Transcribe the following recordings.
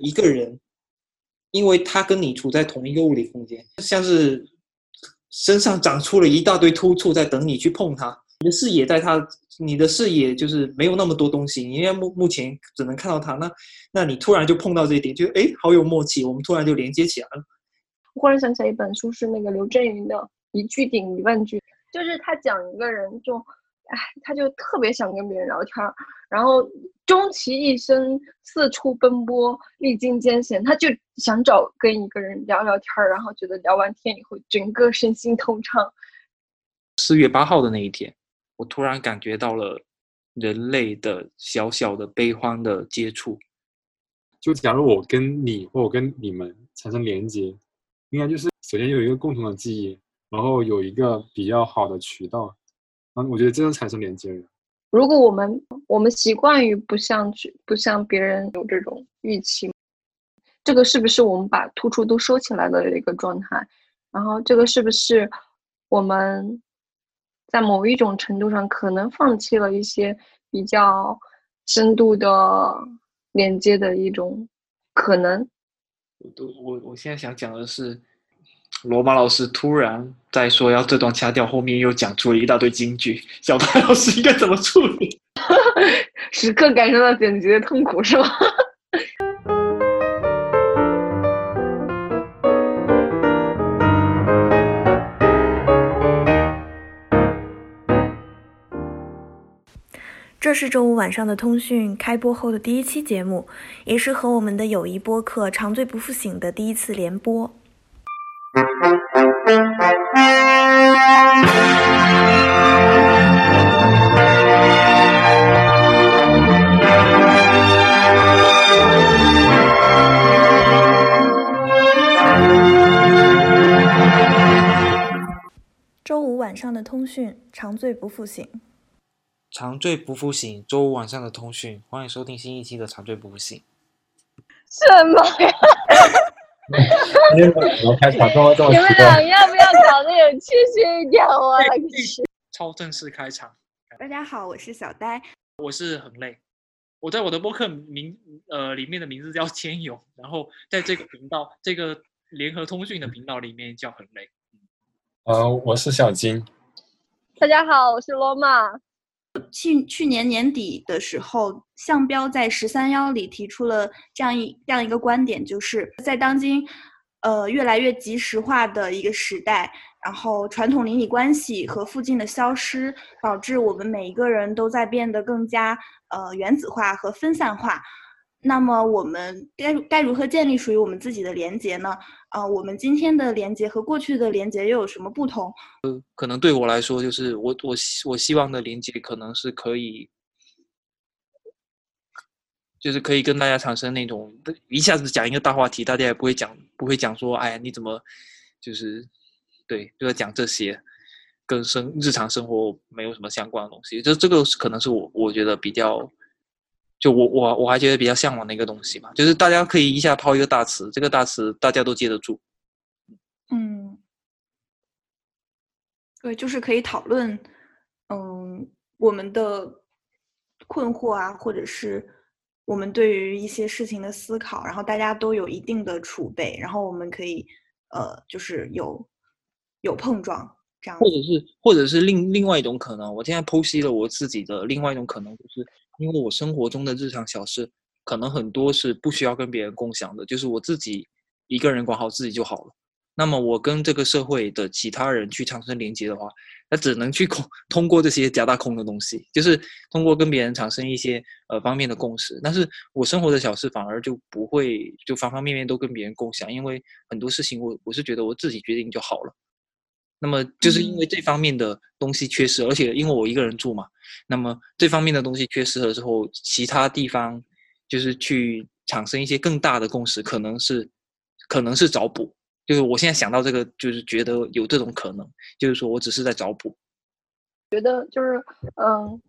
一个人，因为他跟你处在同一个物理空间，像是身上长出了一大堆突触在等你去碰它，你的视野在它，你的视野就是没有那么多东西，你因为目目前只能看到它，那那你突然就碰到这一点，就哎，好有默契，我们突然就连接起来了。我忽然想起来一本书，是那个刘震云的《一句顶一万句》，就是他讲一个人就。哎，他就特别想跟别人聊天儿，然后终其一生四处奔波，历经艰险，他就想找跟一个人聊聊天儿，然后觉得聊完天以后，整个身心通畅。四月八号的那一天，我突然感觉到了人类的小小的悲欢的接触。就假如我跟你或我跟你们产生连接，应该就是首先有一个共同的记忆，然后有一个比较好的渠道。嗯，我觉得这样产生连接。如果我们我们习惯于不像去不像别人有这种预期，这个是不是我们把突出都收起来的一个状态？然后这个是不是我们在某一种程度上可能放弃了一些比较深度的连接的一种可能？我都我我现在想讲的是。罗马老师突然在说要这段掐掉，后面又讲出了一大堆金句。小白老师应该怎么处理？时刻感受到剪辑的痛苦，是吗？这是周五晚上的通讯开播后的第一期节目，也是和我们的友谊播客“长醉不复醒”的第一次联播。通讯，长醉不复醒。长醉不复醒，周五晚上的通讯，欢迎收听新一期的长醉不复醒。什么呀？你们俩要不要搞得有气势一点啊？超正式开场。大家好，我是小呆，我是很累。我在我的播客名呃里面的名字叫千勇，然后在这个频道这个联合通讯的频道里面叫很累。呃，我是小金。大家好，我是罗马。去去年年底的时候，向标在十三幺里提出了这样一这样一个观点，就是在当今，呃越来越即时化的一个时代，然后传统邻里关系和附近的消失，导致我们每一个人都在变得更加呃原子化和分散化。那么我们该该如何建立属于我们自己的连接呢？啊，我们今天的连接和过去的连接又有什么不同？呃，可能对我来说，就是我我我希望的连接可能是可以，就是可以跟大家产生那种一下子讲一个大话题，大家也不会讲不会讲说，哎呀，你怎么就是对，就在讲这些跟生日常生活没有什么相关的东西，就这个可能是我我觉得比较。就我我我还觉得比较向往的一个东西吧，就是大家可以一下抛一个大词，这个大词大家都接得住。嗯，对，就是可以讨论，嗯，我们的困惑啊，或者是我们对于一些事情的思考，然后大家都有一定的储备，然后我们可以呃，就是有有碰撞这样。或者是或者是另另外一种可能，我现在剖析了我自己的另外一种可能，就是。因为我生活中的日常小事，可能很多是不需要跟别人共享的，就是我自己一个人管好自己就好了。那么我跟这个社会的其他人去产生连接的话，那只能去通通过这些假大空的东西，就是通过跟别人产生一些呃方面的共识。但是我生活的小事反而就不会就方方面面都跟别人共享，因为很多事情我我是觉得我自己决定就好了。那么就是因为这方面的东西缺失，而且因为我一个人住嘛，那么这方面的东西缺失了之后，其他地方就是去产生一些更大的共识，可能是可能是找补。就是我现在想到这个，就是觉得有这种可能，就是说我只是在找补。觉得就是嗯，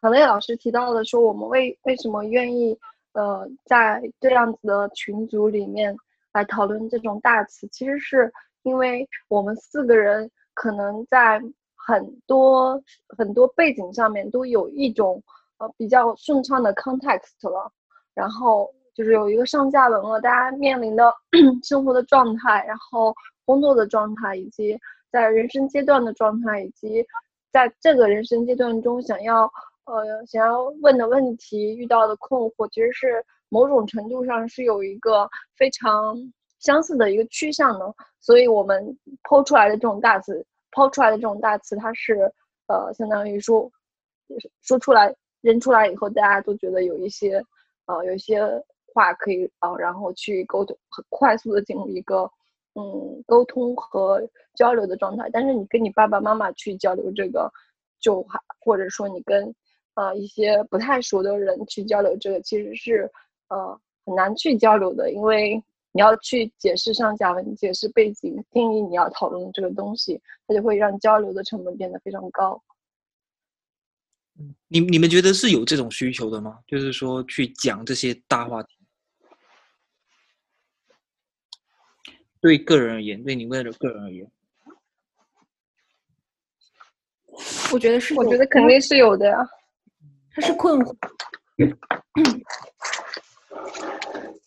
可能老师提到的说，我们为为什么愿意呃在这样子的群组里面来讨论这种大词，其实是。因为我们四个人可能在很多很多背景上面都有一种呃比较顺畅的 context 了，然后就是有一个上下文了，大家面临的 生活的状态，然后工作的状态，以及在人生阶段的状态，以及在这个人生阶段中想要呃想要问的问题、遇到的困惑，其实是某种程度上是有一个非常相似的一个趋向的。所以我们抛出来的这种大词，抛出来的这种大词，它是呃相当于说说出来。扔出来以后，大家都觉得有一些，呃，有一些话可以啊，然后去沟通，很快速的进入一个，嗯，沟通和交流的状态。但是你跟你爸爸妈妈去交流这个，就还或者说你跟，呃，一些不太熟的人去交流这个，其实是，呃，很难去交流的，因为你要去解释上下文、解释背景、定义你要讨论的这个东西，它就会让交流的成本变得非常高。你你们觉得是有这种需求的吗？就是说去讲这些大话题，对个人而言，对你为了个人而言，我觉得是，我觉得肯定是有的呀。他是困惑，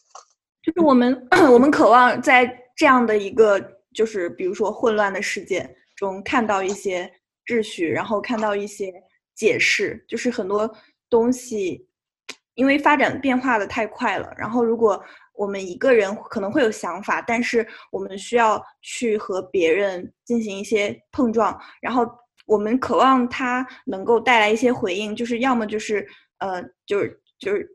就是我们 我们渴望在这样的一个就是比如说混乱的世界中看到一些秩序，然后看到一些。解释就是很多东西，因为发展变化的太快了。然后，如果我们一个人可能会有想法，但是我们需要去和别人进行一些碰撞。然后，我们渴望他能够带来一些回应，就是要么就是呃，就是就是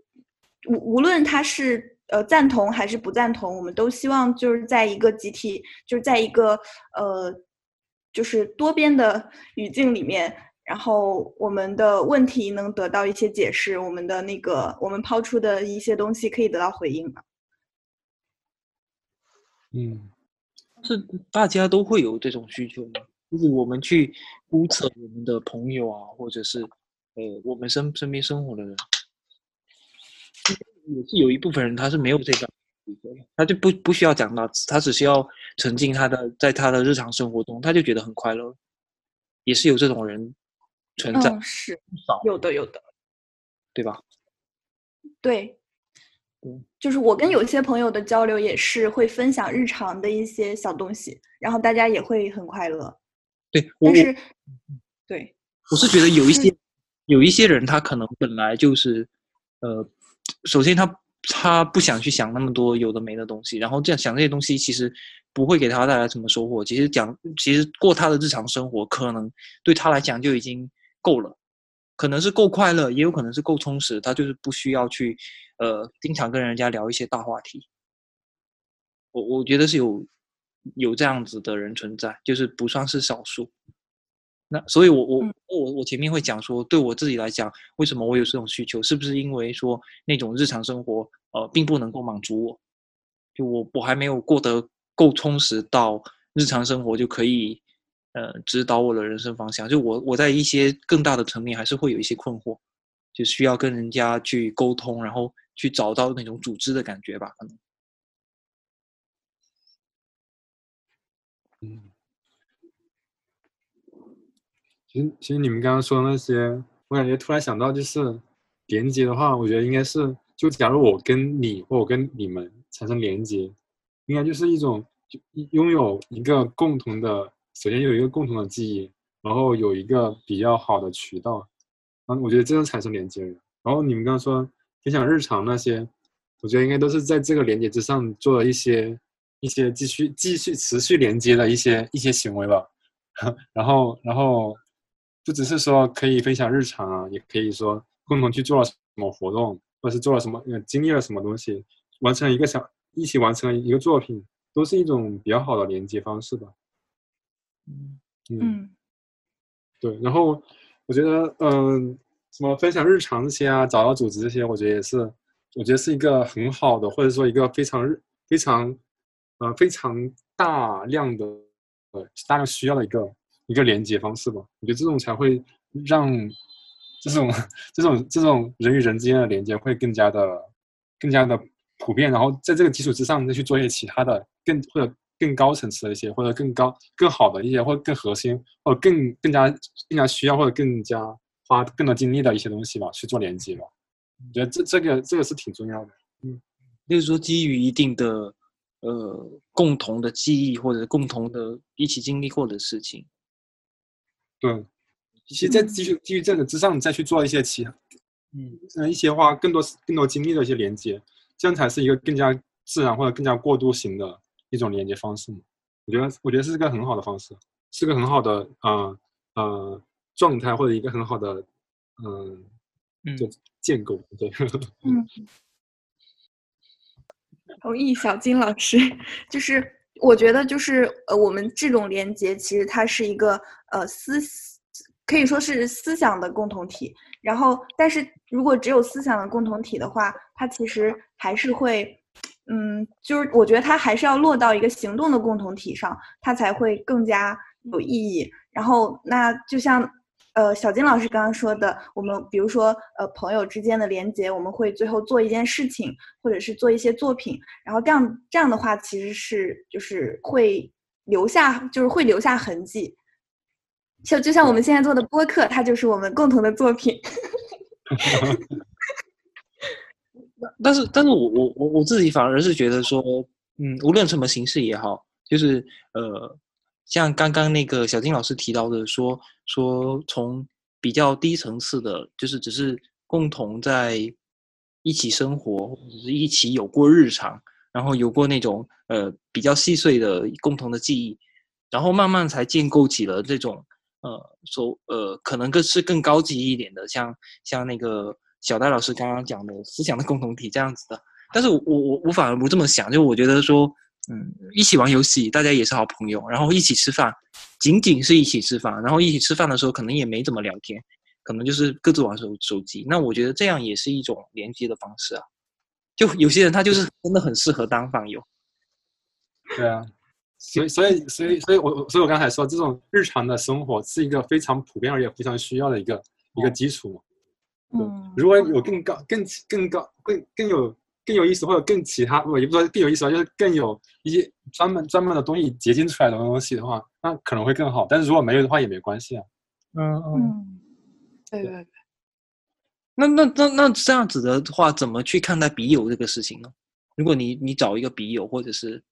无无论他是呃赞同还是不赞同，我们都希望就是在一个集体，就是在一个呃，就是多边的语境里面。然后我们的问题能得到一些解释，我们的那个我们抛出的一些东西可以得到回应嗯，是大家都会有这种需求吗？就是我们去估测我们的朋友啊，或者是呃我们身身边生活的人，也是有一部分人他是没有这个，他就不不需要讲到，他只需要沉浸他的在他的日常生活中，他就觉得很快乐，也是有这种人。存在是少有的有的，对吧？对，就是我跟有些朋友的交流也是会分享日常的一些小东西，然后大家也会很快乐。对，但是对，我是觉得有一些有一些人他可能本来就是呃，首先他他不想去想那么多有的没的东西，然后这样想这些东西其实不会给他带来什么收获。其实讲其实过他的日常生活，可能对他来讲就已经。够了，可能是够快乐，也有可能是够充实。他就是不需要去，呃，经常跟人家聊一些大话题。我我觉得是有有这样子的人存在，就是不算是少数。那所以，我我我我前面会讲说，对我自己来讲，为什么我有这种需求？是不是因为说那种日常生活，呃，并不能够满足我？就我我还没有过得够充实到日常生活就可以。呃，指导我的人生方向，就我我在一些更大的层面还是会有一些困惑，就需要跟人家去沟通，然后去找到那种组织的感觉吧，可能。其实其实你们刚刚说的那些，我感觉突然想到就是连接的话，我觉得应该是，就假如我跟你或我跟你们产生连接，应该就是一种就拥有一个共同的。首先有一个共同的记忆，然后有一个比较好的渠道，嗯，我觉得这样产生连接。然后你们刚刚说分享日常那些，我觉得应该都是在这个连接之上做了一些一些继续继续持续连接的一些一些行为吧。然后然后不只是说可以分享日常啊，也可以说共同去做了什么活动，或者是做了什么经历了什么东西，完成一个小一起完成了一个作品，都是一种比较好的连接方式吧。嗯嗯，对，然后我觉得，嗯，什么分享日常这些啊，找到组织这些，我觉得也是，我觉得是一个很好的，或者说一个非常日非常，呃，非常大量的，呃，大量需要的一个一个连接方式吧。我觉得这种才会让这种这种这种人与人之间的连接会更加的更加的普遍，然后在这个基础之上再去做一些其他的更或者。更高层次的一些，或者更高、更好的一些，或者更核心，或者更更加、更加需要，或者更加花更多精力的一些东西吧，去做连接吧。我觉得这这个这个是挺重要的。嗯就是说基于一定的呃共同的记忆或者共同的一起经历过的事情。对，其实在基于基于这个之上，再去做一些其嗯。嗯一些话更多更多精力的一些连接，这样才是一个更加自然或者更加过渡型的一种连接方式嘛。我觉得我觉得是个很好的方式，是个很好的呃呃状态或者一个很好的嗯嗯。就建构对。嗯，同意小金老师，就是我觉得就是呃，我们这种连接其实它是一个呃思，可以说是思想的共同体。然后，但是如果只有思想的共同体的话，它其实还是会，嗯，就是我觉得它还是要落到一个行动的共同体上，它才会更加有意义。然后，那就像呃小金老师刚刚说的，我们比如说呃朋友之间的连接，我们会最后做一件事情，或者是做一些作品，然后这样这样的话，其实是就是会留下，就是会留下痕迹。就就像我们现在做的播客，它就是我们共同的作品。但是，但是我我我我自己反而是觉得说，嗯，无论什么形式也好，就是呃，像刚刚那个小金老师提到的说，说从比较低层次的，就是只是共同在一起生活，或者是一起有过日常，然后有过那种呃比较细碎的共同的记忆，然后慢慢才建构起了这种呃说呃可能更是更高级一点的，像像那个小戴老师刚刚讲的思想的共同体这样子的。但是我我我反而不这么想，就我觉得说，嗯，一起玩游戏，大家也是好朋友，然后一起吃饭，仅仅是一起吃饭，然后一起吃饭的时候可能也没怎么聊天，可能就是各自玩手手机。那我觉得这样也是一种连接的方式啊。就有些人他就是真的很适合当饭友。对啊，所以所以所以所以我我所以我刚才说，这种日常的生活是一个非常普遍而且非常需要的一个一个基础嘛。嗯，如果有更高、更更高、更更有更有意思，或者更其他，我也不说更有意思吧，就是更有一些专门专门的东西结晶出来的东西的话，那可能会更好。但是如果没有的话，也没关系啊。嗯嗯，对对对，那那那那这样子的话，怎么去看待笔友这个事情呢？如果你你找一个笔友，或者是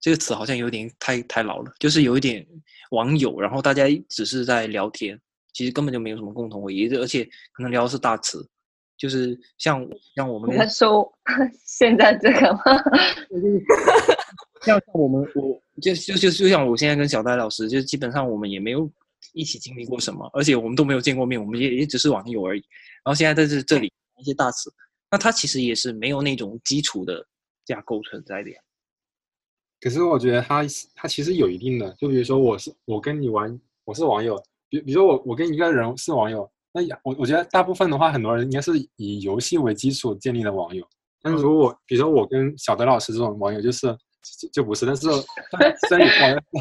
这个词好像有点太太老了，就是有一点网友，然后大家只是在聊天，其实根本就没有什么共同回忆，而且可能聊的是大词，就是像像我们你在说 现在这个吗？像像我们我就就就就像我现在跟小戴老师，就基本上我们也没有一起经历过什么，而且我们都没有见过面，我们也也只是网友而已。然后现在在这这里一些大词，那它其实也是没有那种基础的架构存在的呀。可是我觉得它它其实有一定的，就比如说我是我跟你玩，我是网友，比比如说我我跟一个人是网友，那也我我觉得大部分的话，很多人应该是以游戏为基础建立的网友。但是如果我比如说我跟小德老师这种网友，就是就就不是，但是但虽然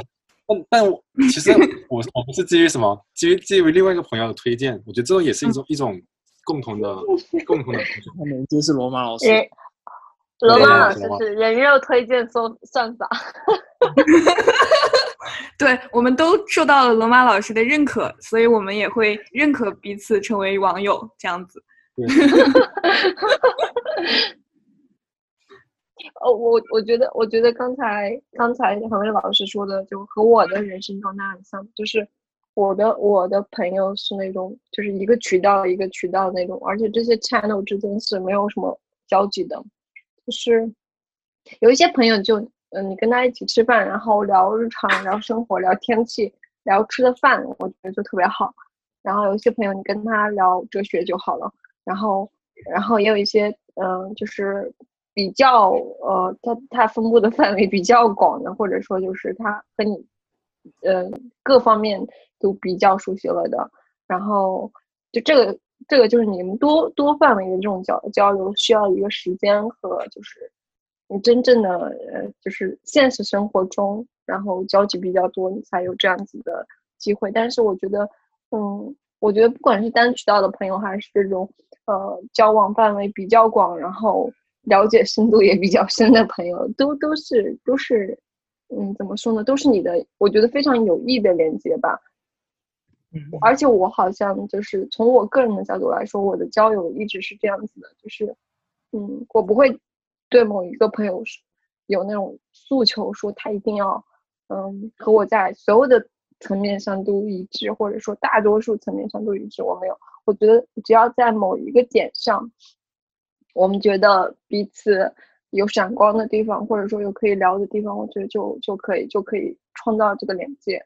但但我其实我我不是基于什么，基于基于另外一个朋友的推荐，我觉得这种也是一种一种共同的共同的。他们就是罗马老师，罗马老师是人肉推荐算算法，对，我们都受到了罗马老师的认可，所以我们也会认可彼此成为网友这样子。哦，我我觉得，我觉得刚才刚才恒伟老师说的，就和我的人生状态很像，就是我的我的朋友是那种，就是一个渠道一个渠道那种，而且这些 channel 之间是没有什么交集的，就是有一些朋友就，嗯、你跟他一起吃饭，然后聊日常、聊生活、聊天气、聊吃的饭，我觉得就特别好。然后有一些朋友，你跟他聊哲学就好了。然后，然后也有一些，嗯、就是比较，呃，他他分布的范围比较广的，或者说就是他和你，呃，各方面都比较熟悉了的。然后，就这个这个就是你们多多范围的这种交交流，需要一个时间和就是你真正的呃，就是现实生活中，然后交集比较多，你才有这样子的机会。但是我觉得，嗯，我觉得不管是单渠道的朋友，还是这种呃交往范围比较广，然后了解深度也比较深的朋友，都都是都是，嗯，怎么说呢？都是你的，我觉得非常有益的连接吧。嗯而且我好像就是从我个人的角度来说，我的交友一直是这样子的，就是，嗯，我不会对某一个朋友有那种诉求，说他一定要嗯和我在所有的层面上都一致，或者说大多数层面上都一致。我没有，我觉得只要在某一个点上，我们觉得彼此有闪光的地方，或者说有可以聊的地方，我觉得就就可以就可以创造这个连接。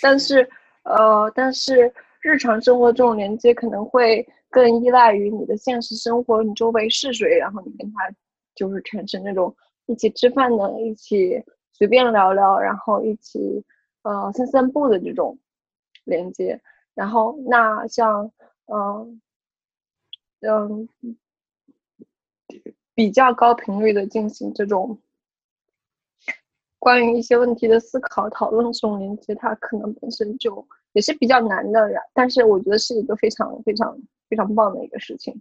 但是，呃，但是日常生活这种连接可能会更依赖于你的现实生活，你周围是谁，然后你跟他就是产生那种一起吃饭的，一起随便聊聊，然后一起呃散散步的这种连接。然后那像嗯嗯比较高频率的进行这种。关于一些问题的思考、讨论这种连接，它可能本身就也是比较难的，但是我觉得是一个非常非常非常棒的一个事情。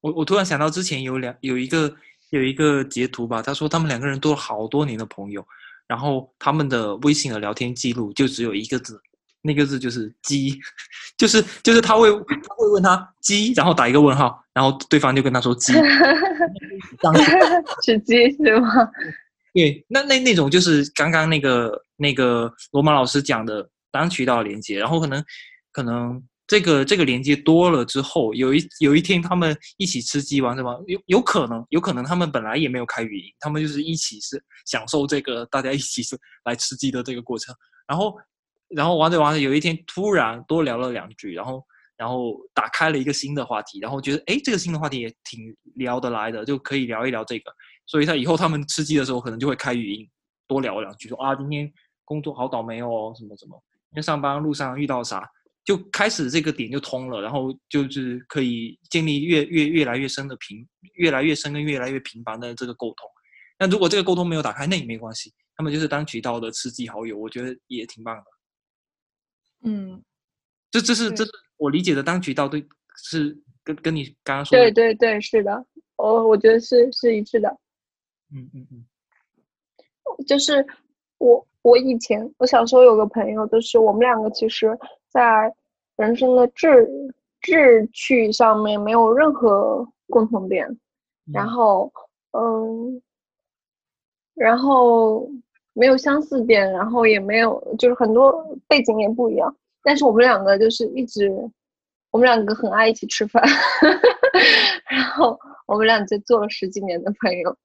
我我突然想到，之前有两有一个有一个截图吧，他说他们两个人都了好多年的朋友，然后他们的微信的聊天记录就只有一个字，那个字就是“鸡”，就是就是他会他会问他“鸡”，然后打一个问号，然后对方就跟他说“鸡”，是鸡是吗？对，那那那种就是刚刚那个那个罗马老师讲的单渠道连接，然后可能可能这个这个连接多了之后，有一有一天他们一起吃鸡玩什么，有有可能有可能他们本来也没有开语音，他们就是一起是享受这个大家一起是来吃鸡的这个过程，然后然后玩着玩着有一天突然多聊了两句，然后然后打开了一个新的话题，然后觉得哎这个新的话题也挺聊得来的，就可以聊一聊这个。所以他以后他们吃鸡的时候，可能就会开语音，多聊两句，说啊，今天工作好倒霉哦，什么什么，因为上班路上遇到啥，就开始这个点就通了，然后就是可以建立越越越来越深的频，越来越深跟越来越频繁的这个沟通。那如果这个沟通没有打开，那也没关系，他们就是当渠道的吃鸡好友，我觉得也挺棒的。嗯，这这是这是我理解的当渠道，对，是跟跟你刚刚说的，对对对，是的，我我觉得是是一致的。嗯嗯嗯，就是我我以前我小时候有个朋友，就是我们两个其实，在人生的志志趣上面没有任何共同点，然后嗯，然后没有相似点，然后也没有就是很多背景也不一样，但是我们两个就是一直，我们两个很爱一起吃饭，然后我们俩就做了十几年的朋友。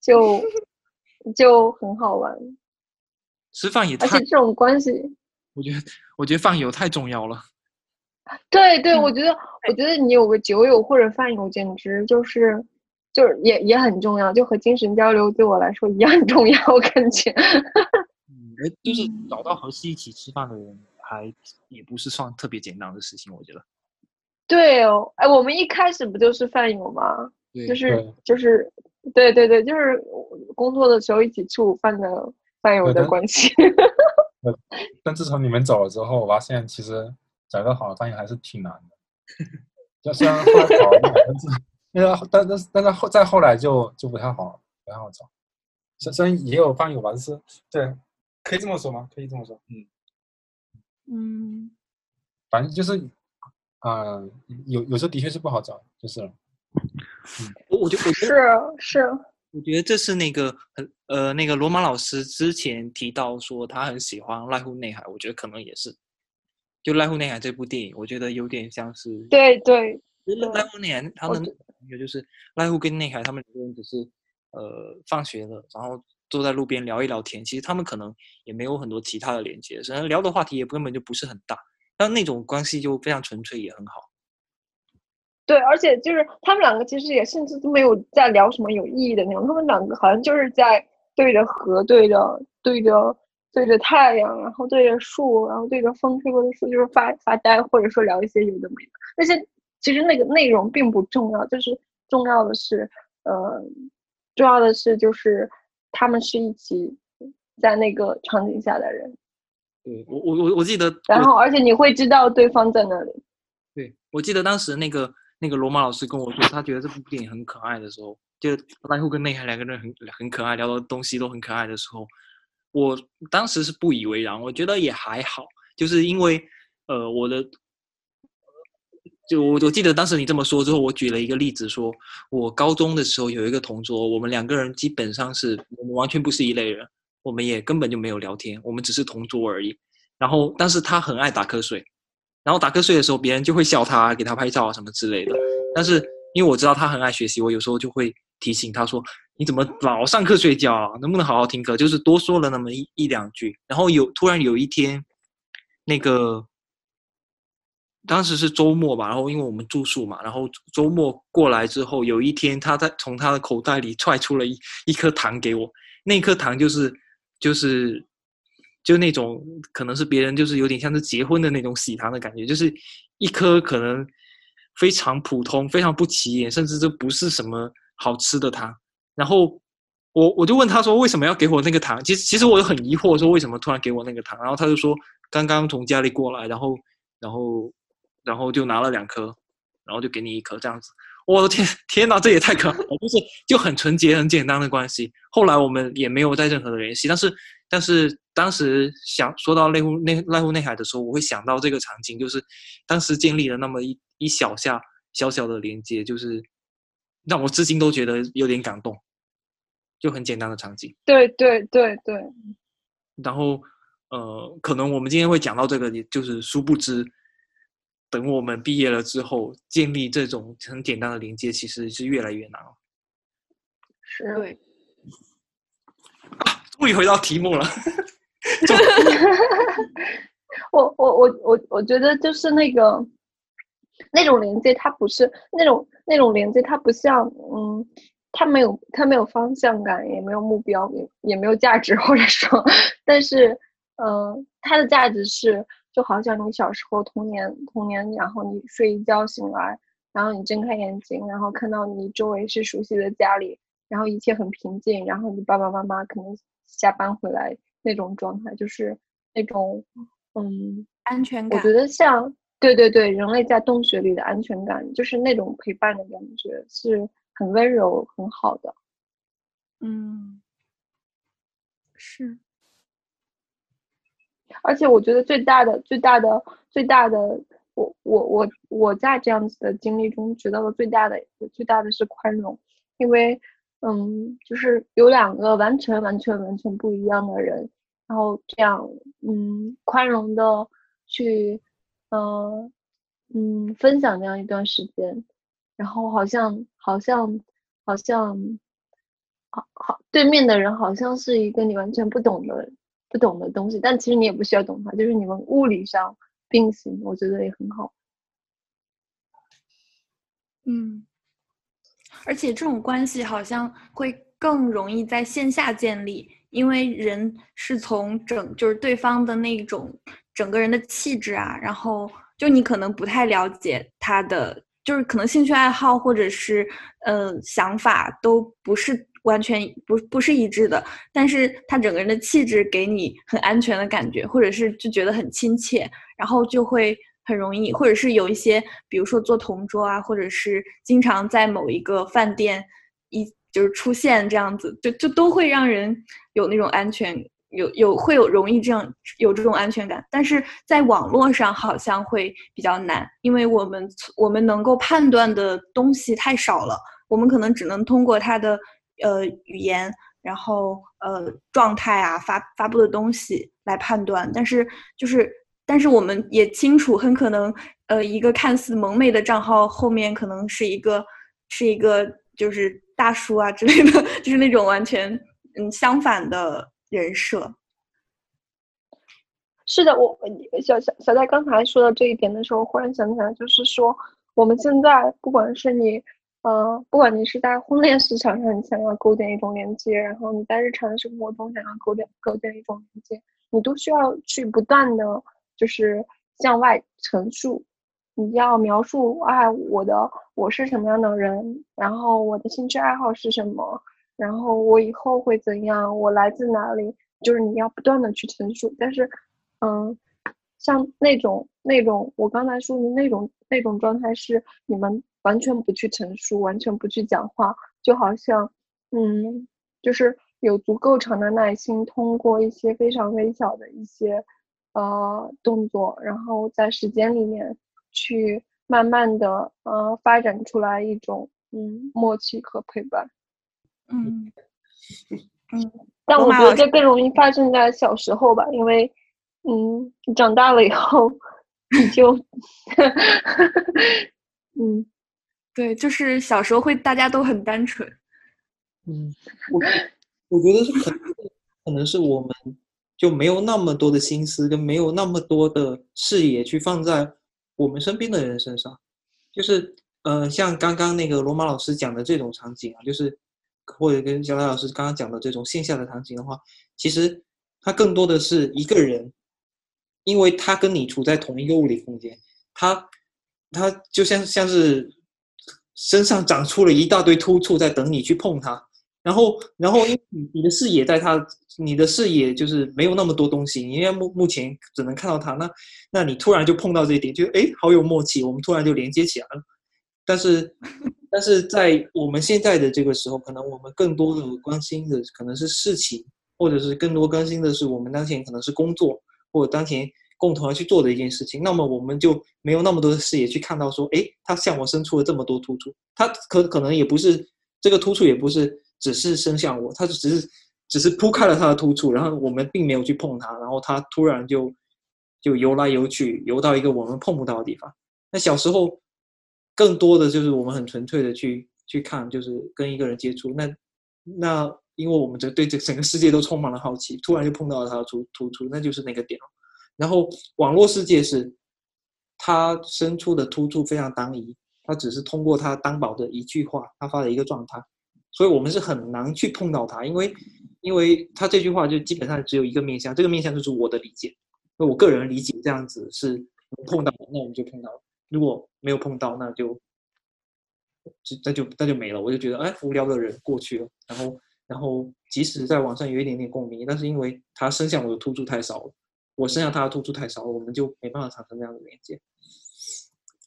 就 就很好玩，吃饭也，而且这种关系，我觉得我觉得饭友太重要了。对对，我觉得我觉得你有个酒友或者饭友，简直就是就是也也很重要，就和精神交流对我来说一样重要。我感觉，嗯，就是找到合适一起吃饭的人，还也不是算特别简单的事情。我觉得，对哦，哎，我们一开始不就是饭友吗？就是就是。对对对，就是工作的时候一起吃午饭的饭友的关系。但自从你们走了之后，我发现其实找一个好的饭友还是挺难的。就虽然后来好了，但是但是但是但是后再后来就就不太好，不太好找。虽虽然也有饭友吧，是，对，可以这么说吗？可以这么说，嗯嗯，反正就是，啊，有有时候的确是不好找，就是。嗯我就我是是，我觉得这是那个很呃那个罗马老师之前提到说他很喜欢濑户内海，我觉得可能也是，就濑户内海这部电影，我觉得有点像是对对，濑户内海他们有就是濑户跟内海他们两个人只是呃放学了，然后坐在路边聊一聊天，其实他们可能也没有很多其他的连接，虽然聊的话题也根本就不是很大，但那种关系就非常纯粹，也很好。对，而且就是他们两个其实也甚至都没有在聊什么有意义的内容，他们两个好像就是在对着河、对着对着对着太阳，然后对着树，然后对着风吹过的树，就是发发呆，或者说聊一些有的没的。那些其实那个内容并不重要，就是重要的是，呃，重要的是就是他们是一起在那个场景下的人。对我我我我记得，然后而且你会知道对方在那里。对，我记得当时那个。那个罗马老师跟我说，他觉得这部电影很可爱的时候，就莱户跟内海两个人很很可爱，聊的东西都很可爱的时候，我当时是不以为然，我觉得也还好，就是因为呃我的就我我记得当时你这么说之后，我举了一个例子，说我高中的时候有一个同桌，我们两个人基本上是我们完全不是一类人，我们也根本就没有聊天，我们只是同桌而已。然后，但是他很爱打瞌睡，然后打瞌睡的时候，别人就会笑他，给他拍照啊什么之类的。但是因为我知道他很爱学习，我有时候就会提醒他说：“你怎么老上课睡觉啊？能不能好好听课？”就是多说了那么一一两句。然后有突然有一天，那个当时是周末吧，然后因为我们住宿嘛，然后周末过来之后，有一天他在从他的口袋里踹出了一一颗糖给我，那颗糖就是就是就那种可能是别人就是有点像是结婚的那种喜糖的感觉，就是一颗可能非常普通、非常不起眼，甚至这不是什么好吃的糖。然后我我就问他说为什么要给我那个糖？其实其实我很疑惑，说为什么突然给我那个糖？然后他就说刚刚从家里过来，然后然后然后就拿了两颗，然后就给你一颗这样子。我的天天哪，这也太可怕了！就是就很纯洁、很简单的关系。后来我们也没有再任何的联系，但是但是当时想说到濑户内濑户内海的时候，我会想到这个场景，就是当时建立了那么一一小下小小的连接，就是让我至今都觉得有点感动。就很简单的场景，对对对对。然后呃，可能我们今天会讲到这个，也就是殊不知。等我们毕业了之后，建立这种很简单的连接，其实是越来越难了。是，对。终于回到题目了。我我我我我觉得就是那个那种连接，它不是那种那种连接，它不像嗯，它没有它没有方向感，也没有目标，也也没有价值，或者说，但是嗯，它的价值是。就好像你小时候童年童年，然后你睡一觉醒来，然后你睁开眼睛，然后看到你周围是熟悉的家里，然后一切很平静，然后你爸爸妈妈可能下班回来那种状态，就是那种嗯安全感。我觉得像对对对，人类在洞穴里的安全感，就是那种陪伴的感觉，是很温柔很好的。嗯，是。而且我觉得最大的、最大的、最大的，我我我我在这样子的经历中学到的最大的、最大的是宽容，因为，嗯，就是有两个完全、完全、完全不一样的人，然后这样，嗯，宽容的去，嗯嗯，分享这样一段时间，然后好像好像好像，好好对面的人好像是一个你完全不懂的。不懂的东西，但其实你也不需要懂它，就是你们物理上并行，我觉得也很好。嗯，而且这种关系好像会更容易在线下建立，因为人是从整就是对方的那种整个人的气质啊，然后就你可能不太了解他的，就是可能兴趣爱好或者是呃想法都不是。完全不不是一致的，但是他整个人的气质给你很安全的感觉，或者是就觉得很亲切，然后就会很容易，或者是有一些，比如说做同桌啊，或者是经常在某一个饭店一就是出现这样子，就就都会让人有那种安全，有有会有容易这样有这种安全感，但是在网络上好像会比较难，因为我们我们能够判断的东西太少了，我们可能只能通过他的。呃，语言，然后呃，状态啊，发发布的东西来判断，但是就是，但是我们也清楚，很可能，呃，一个看似萌妹的账号后面可能是一个是一个就是大叔啊之类的，就是那种完全嗯相反的人设。是的，我小小小戴刚才说到这一点的时候，忽然想起来，就是说我们现在不管是你。呃，不管你是在婚恋市场上，你想要构建一种连接，然后你在日常生活中想要构建构建一种连接，你都需要去不断的就是向外陈述，你要描述啊，我的我是什么样的人，然后我的兴趣爱好是什么，然后我以后会怎样，我来自哪里，就是你要不断的去陈述。但是，嗯，像那种那种我刚才说的那种那种状态是你们。完全不去陈述，完全不去讲话，就好像，嗯，就是有足够长的耐心，通过一些非常微小的一些，呃，动作，然后在时间里面去，慢慢的呃发展出来一种嗯默契和陪伴。嗯 嗯，但我觉得这更容易发生在小时候吧，因为嗯你长大了以后你就 嗯对，就是小时候会大家都很单纯。嗯，我我觉得是可能可能是我们就没有那么多的心思，跟没有那么多的视野去放在我们身边的人身上。就是呃，像刚刚那个罗马老师讲的这种场景啊，就是或者跟小赖老师刚刚讲的这种线下的场景的话，其实它更多的是一个人，因为他跟你处在同一个物理空间，他他就像像是身上长出了一大堆突触在等你去碰它，然后然后因为你你的视野在它，你的视野就是没有那么多东西，你因为目目前只能看到它，那那你突然就碰到这一点，就哎好有默契，我们突然就连接起来了。但是 但是在我们现在的这个时候，可能我们更多的关心的可能是事情，或者是更多关心的是我们当前可能是工作，或者当前共同要去做的一件事情，那么我们就没有那么多的视野去看到说，哎，他向我伸出了这么多突出，他可可能也不是这个突出，也不是只是伸向我，他就只是只是铺开了他的突触，然后我们并没有去碰它，然后他突然就就游来游去，游到一个我们碰不到的地方。那小时候更多的就是我们很纯粹的去去看，就是跟一个人接触，那那因为我们这对这整个世界都充满了好奇，突然就碰到了他的突突出，那就是那个点。然后网络世界是，他伸出的突触非常单一，他只是通过他担保的一句话，他发的一个状态，所以我们是很难去碰到他，因为因为他这句话就基本上只有一个面向，这个面向就是我的理解，那我个人理解这样子是能碰到的，那我们就碰到了；如果没有碰到，那就就那就那就没了。我就觉得哎，无聊的人过去了，然后然后即使在网上有一点点共鸣，但是因为他伸向我的突触太少了。我身上他的突出太少了，我们就没办法产生这样的连接。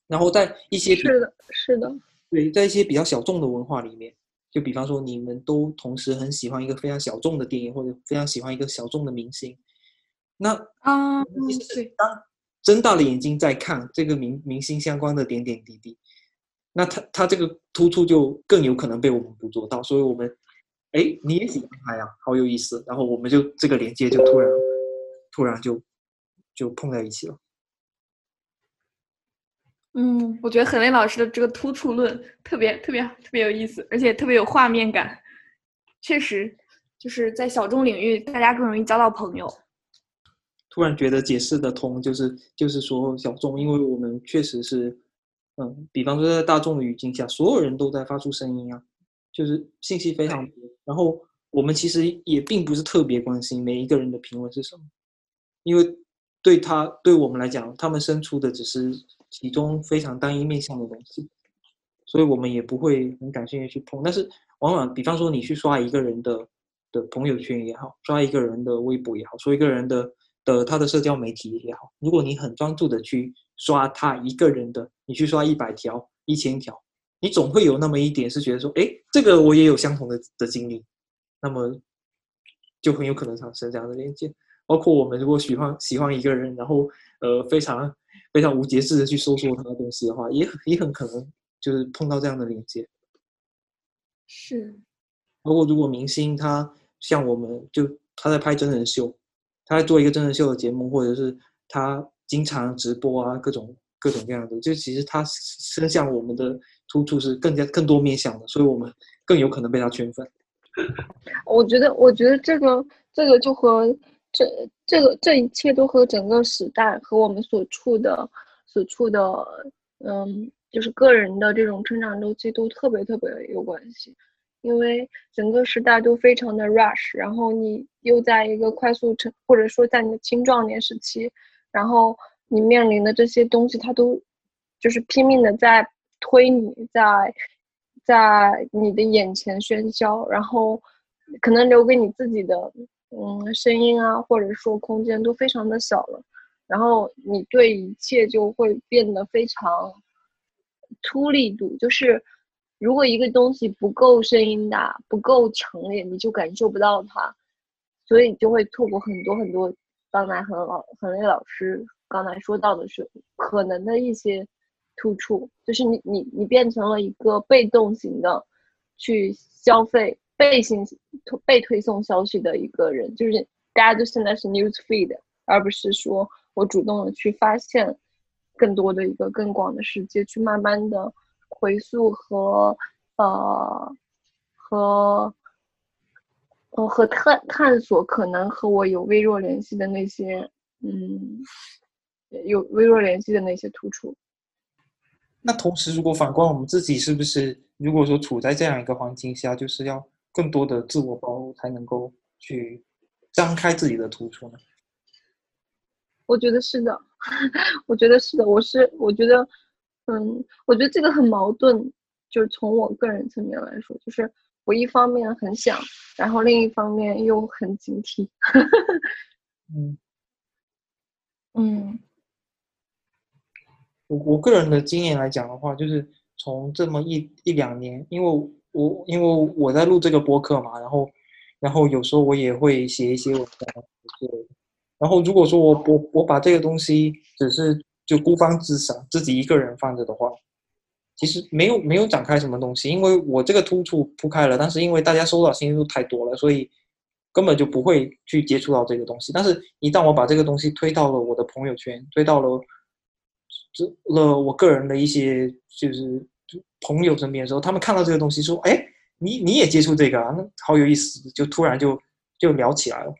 然后在一些是的，是的，对，在一些比较小众的文化里面，就比方说你们都同时很喜欢一个非常小众的电影，或者非常喜欢一个小众的明星，那啊，其实对，当睁大了眼睛在看这个明明星相关的点点滴滴，那他他这个突出就更有可能被我们捕捉到，所以我们哎你也喜欢他呀，好有意思，然后我们就这个连接就突然突然就就碰在一起了。嗯，我觉得很雷老师的这个突触论特别特别特别有意思，而且特别有画面感。确实，就是在小众领域，大家更容易交到朋友。突然觉得解释得通，就是就是说小众，因为我们确实是，嗯，比方说在大众的语境下，所有人都在发出声音啊，就是信息非常多，然后我们其实也并不是特别关心每一个人的评论是什么，因为对他对我们来讲，他们生出的只是其中非常单一面向的东西，所以我们也不会很感兴趣去碰。但是往往，比方说你去刷一个人的的朋友圈也好，刷一个人的微博也好，说一个人的的他的社交媒体也好，如果你很专注的去刷他一个人的，你去刷一百条、一千条，你总会有那么一点是觉得说，哎，这个我也有相同的的经历，那么就很有可能产生这样的连接。包括我们如果喜欢喜欢一个人，然后呃非常非常无节制的去搜索他的东西的话，也很也很可能就是碰到这样的连接。是，包括如果明星他像我们就他在拍真人秀，他在做一个真人秀的节目，或者是他经常直播啊，各种各种各样的，就其实他伸向我们的突出是更加更多面向的，所以我们更有可能被他圈粉。我觉得，我觉得这个这个就和这这个这一切都和整个时代和我们所处的所处的嗯，就是个人的这种成长周期都特别特别有关系，因为整个时代都非常的 rush，然后你又在一个快速成或者说在你的青壮年时期，然后你面临的这些东西，它都就是拼命的在推你，在在你的眼前喧嚣，然后可能留给你自己的嗯声音啊，或者说空间都非常的小了，然后你对一切就会变得非常突力度，就是如果一个东西不够声音大，不够强烈，你就感受不到它，所以你就会错过很多很多刚才很老很累老师刚才说到的是可能的一些突出，就是你你你变成了一个被动型的去消费、被信息、被推送消息的一个人，就是大家就现在是 news feed，而不是说我主动的去发现更多的一个更广的世界，去慢慢的回溯和呃和和探探索可能和我有微弱联系的那些嗯有微弱联系的那些突出。那同时，如果反观我们自己，是不是如果说处在这样一个环境下，就是要更多的自我保护，才能够去张开自己的突出呢？我觉得是的，我觉得是的，我是我觉得，嗯，我觉得这个很矛盾，就是从我个人层面来说，就是我一方面很想，然后另一方面又很警惕。嗯嗯我我个人的经验来讲的话，就是从这么一一两年，因为我因为我在录这个播客嘛，然后然后有时候我也会写一些文章之类的。然后如果说我我我把这个东西只是就孤芳自赏，自己一个人放着的话，其实没有没有展开什么东西，因为我这个突触铺开了，但是因为大家收到信息都太多了，所以根本就不会去接触到这个东西。但是，一旦我把这个东西推到了我的朋友圈，推到了这了我个人的一些就是朋友身边的时候，他们看到这个东西说：“哎，你你也接触这个啊？那好有意思！”就突然就就聊起来了。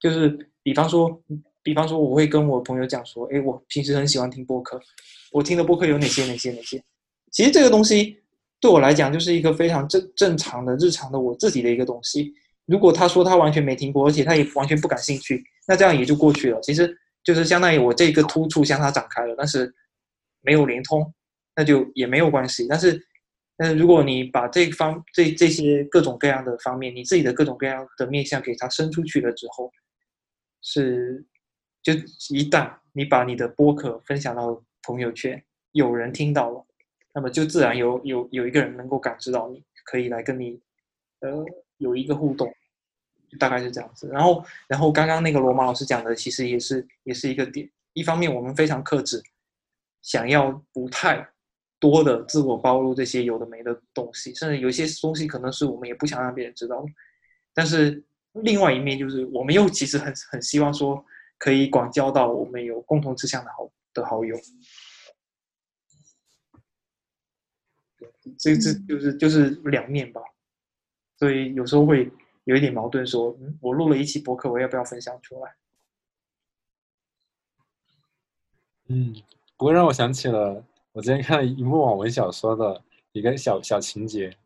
就是比方说，比方说，我会跟我朋友讲说：“哎，我平时很喜欢听播客，我听的播客有哪些哪些哪些。”其实这个东西对我来讲就是一个非常正正常的日常的我自己的一个东西。如果他说他完全没听过，而且他也完全不感兴趣，那这样也就过去了。其实。就是相当于我这个突触向他展开了，但是没有连通，那就也没有关系。但是，但是如果你把这方这这些各种各样的方面，你自己的各种各样的面向给它伸出去了之后，是就一旦你把你的播客分享到朋友圈，有人听到了，那么就自然有有有一个人能够感知到你，可以来跟你呃有一个互动。大概是这样子，然后，然后刚刚那个罗马老师讲的，其实也是也是一个点。一方面，我们非常克制，想要不太多的自我暴露这些有的没的东西，甚至有些东西可能是我们也不想让别人知道的。但是另外一面，就是我们又其实很很希望说，可以广交到我们有共同志向的好的好友。这这就是就是两面吧，所以有时候会。有一点矛盾，说，嗯，我录了一期博客，我要不要分享出来？嗯，不过让我想起了我之前看了一部网文小说的一个小小情节，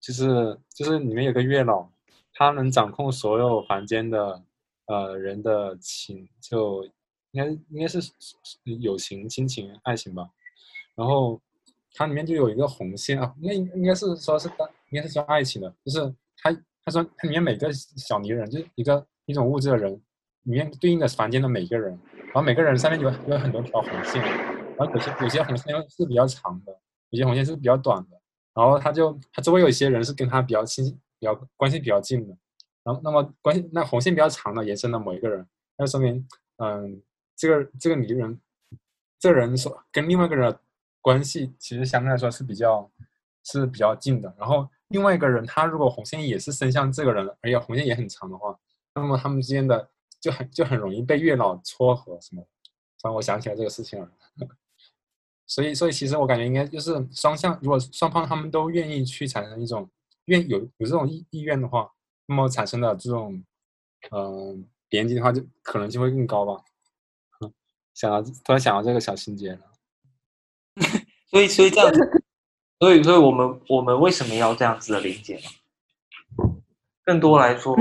就是就是里面有个月老，他能掌控所有房间的呃人的情，就应该应该是友情、亲情、爱情吧。然后它里面就有一个红线啊，那应该是说是应该是说爱情的，就是他。他说：“它里面每个小泥人就是一个一种物质的人，里面对应的房间的每个人，然后每个人上面有有很多条红线，然后有些有些红线是比较长的，有些红线是比较短的。然后他就他周围有一些人是跟他比较亲，比较关系比较近的。然后那么关系那红线比较长的延伸的某一个人，那说明嗯，这个这个泥人，这人所跟另外一个人的关系其实相对来说是比较是比较近的。然后。另外一个人，他如果红线也是伸向这个人，而且红线也很长的话，那么他们之间的就很就很容易被月老撮合什么。突然我想起来这个事情了。所以，所以其实我感觉应该就是双向，如果双方他们都愿意去产生一种愿有有这种意意愿的话，那么产生的这种嗯连接的话，就可能性会更高吧。想到突然想到这个小情节了。所以，所以这样。所以，所以我们我们为什么要这样子的连接呢？更多来说，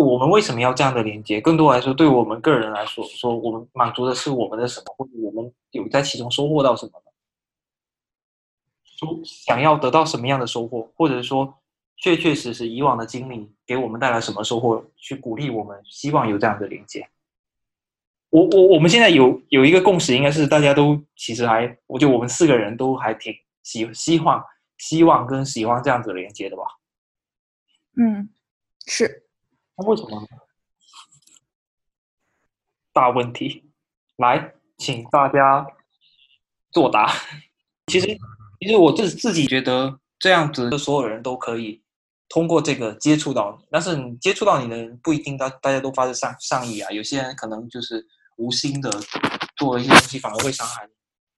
我们为什么要这样的连接？更多来说，对我们个人来说，说我们满足的是我们的什么，或者我们有在其中收获到什么呢？说想要得到什么样的收获，或者说确确实实以往的经历给我们带来什么收获，去鼓励我们，希望有这样的连接。我我我们现在有有一个共识，应该是大家都其实还，我觉得我们四个人都还挺。希希望希望跟喜欢这样子连接的吧，嗯，是。那为什么？大问题，来，请大家作答。其实，其实我自自己觉得这样子，所有人都可以通过这个接触到你，但是你接触到你的人不一定大大家都发自上上意啊，有些人可能就是无心的做了一些东西，反而会伤害你。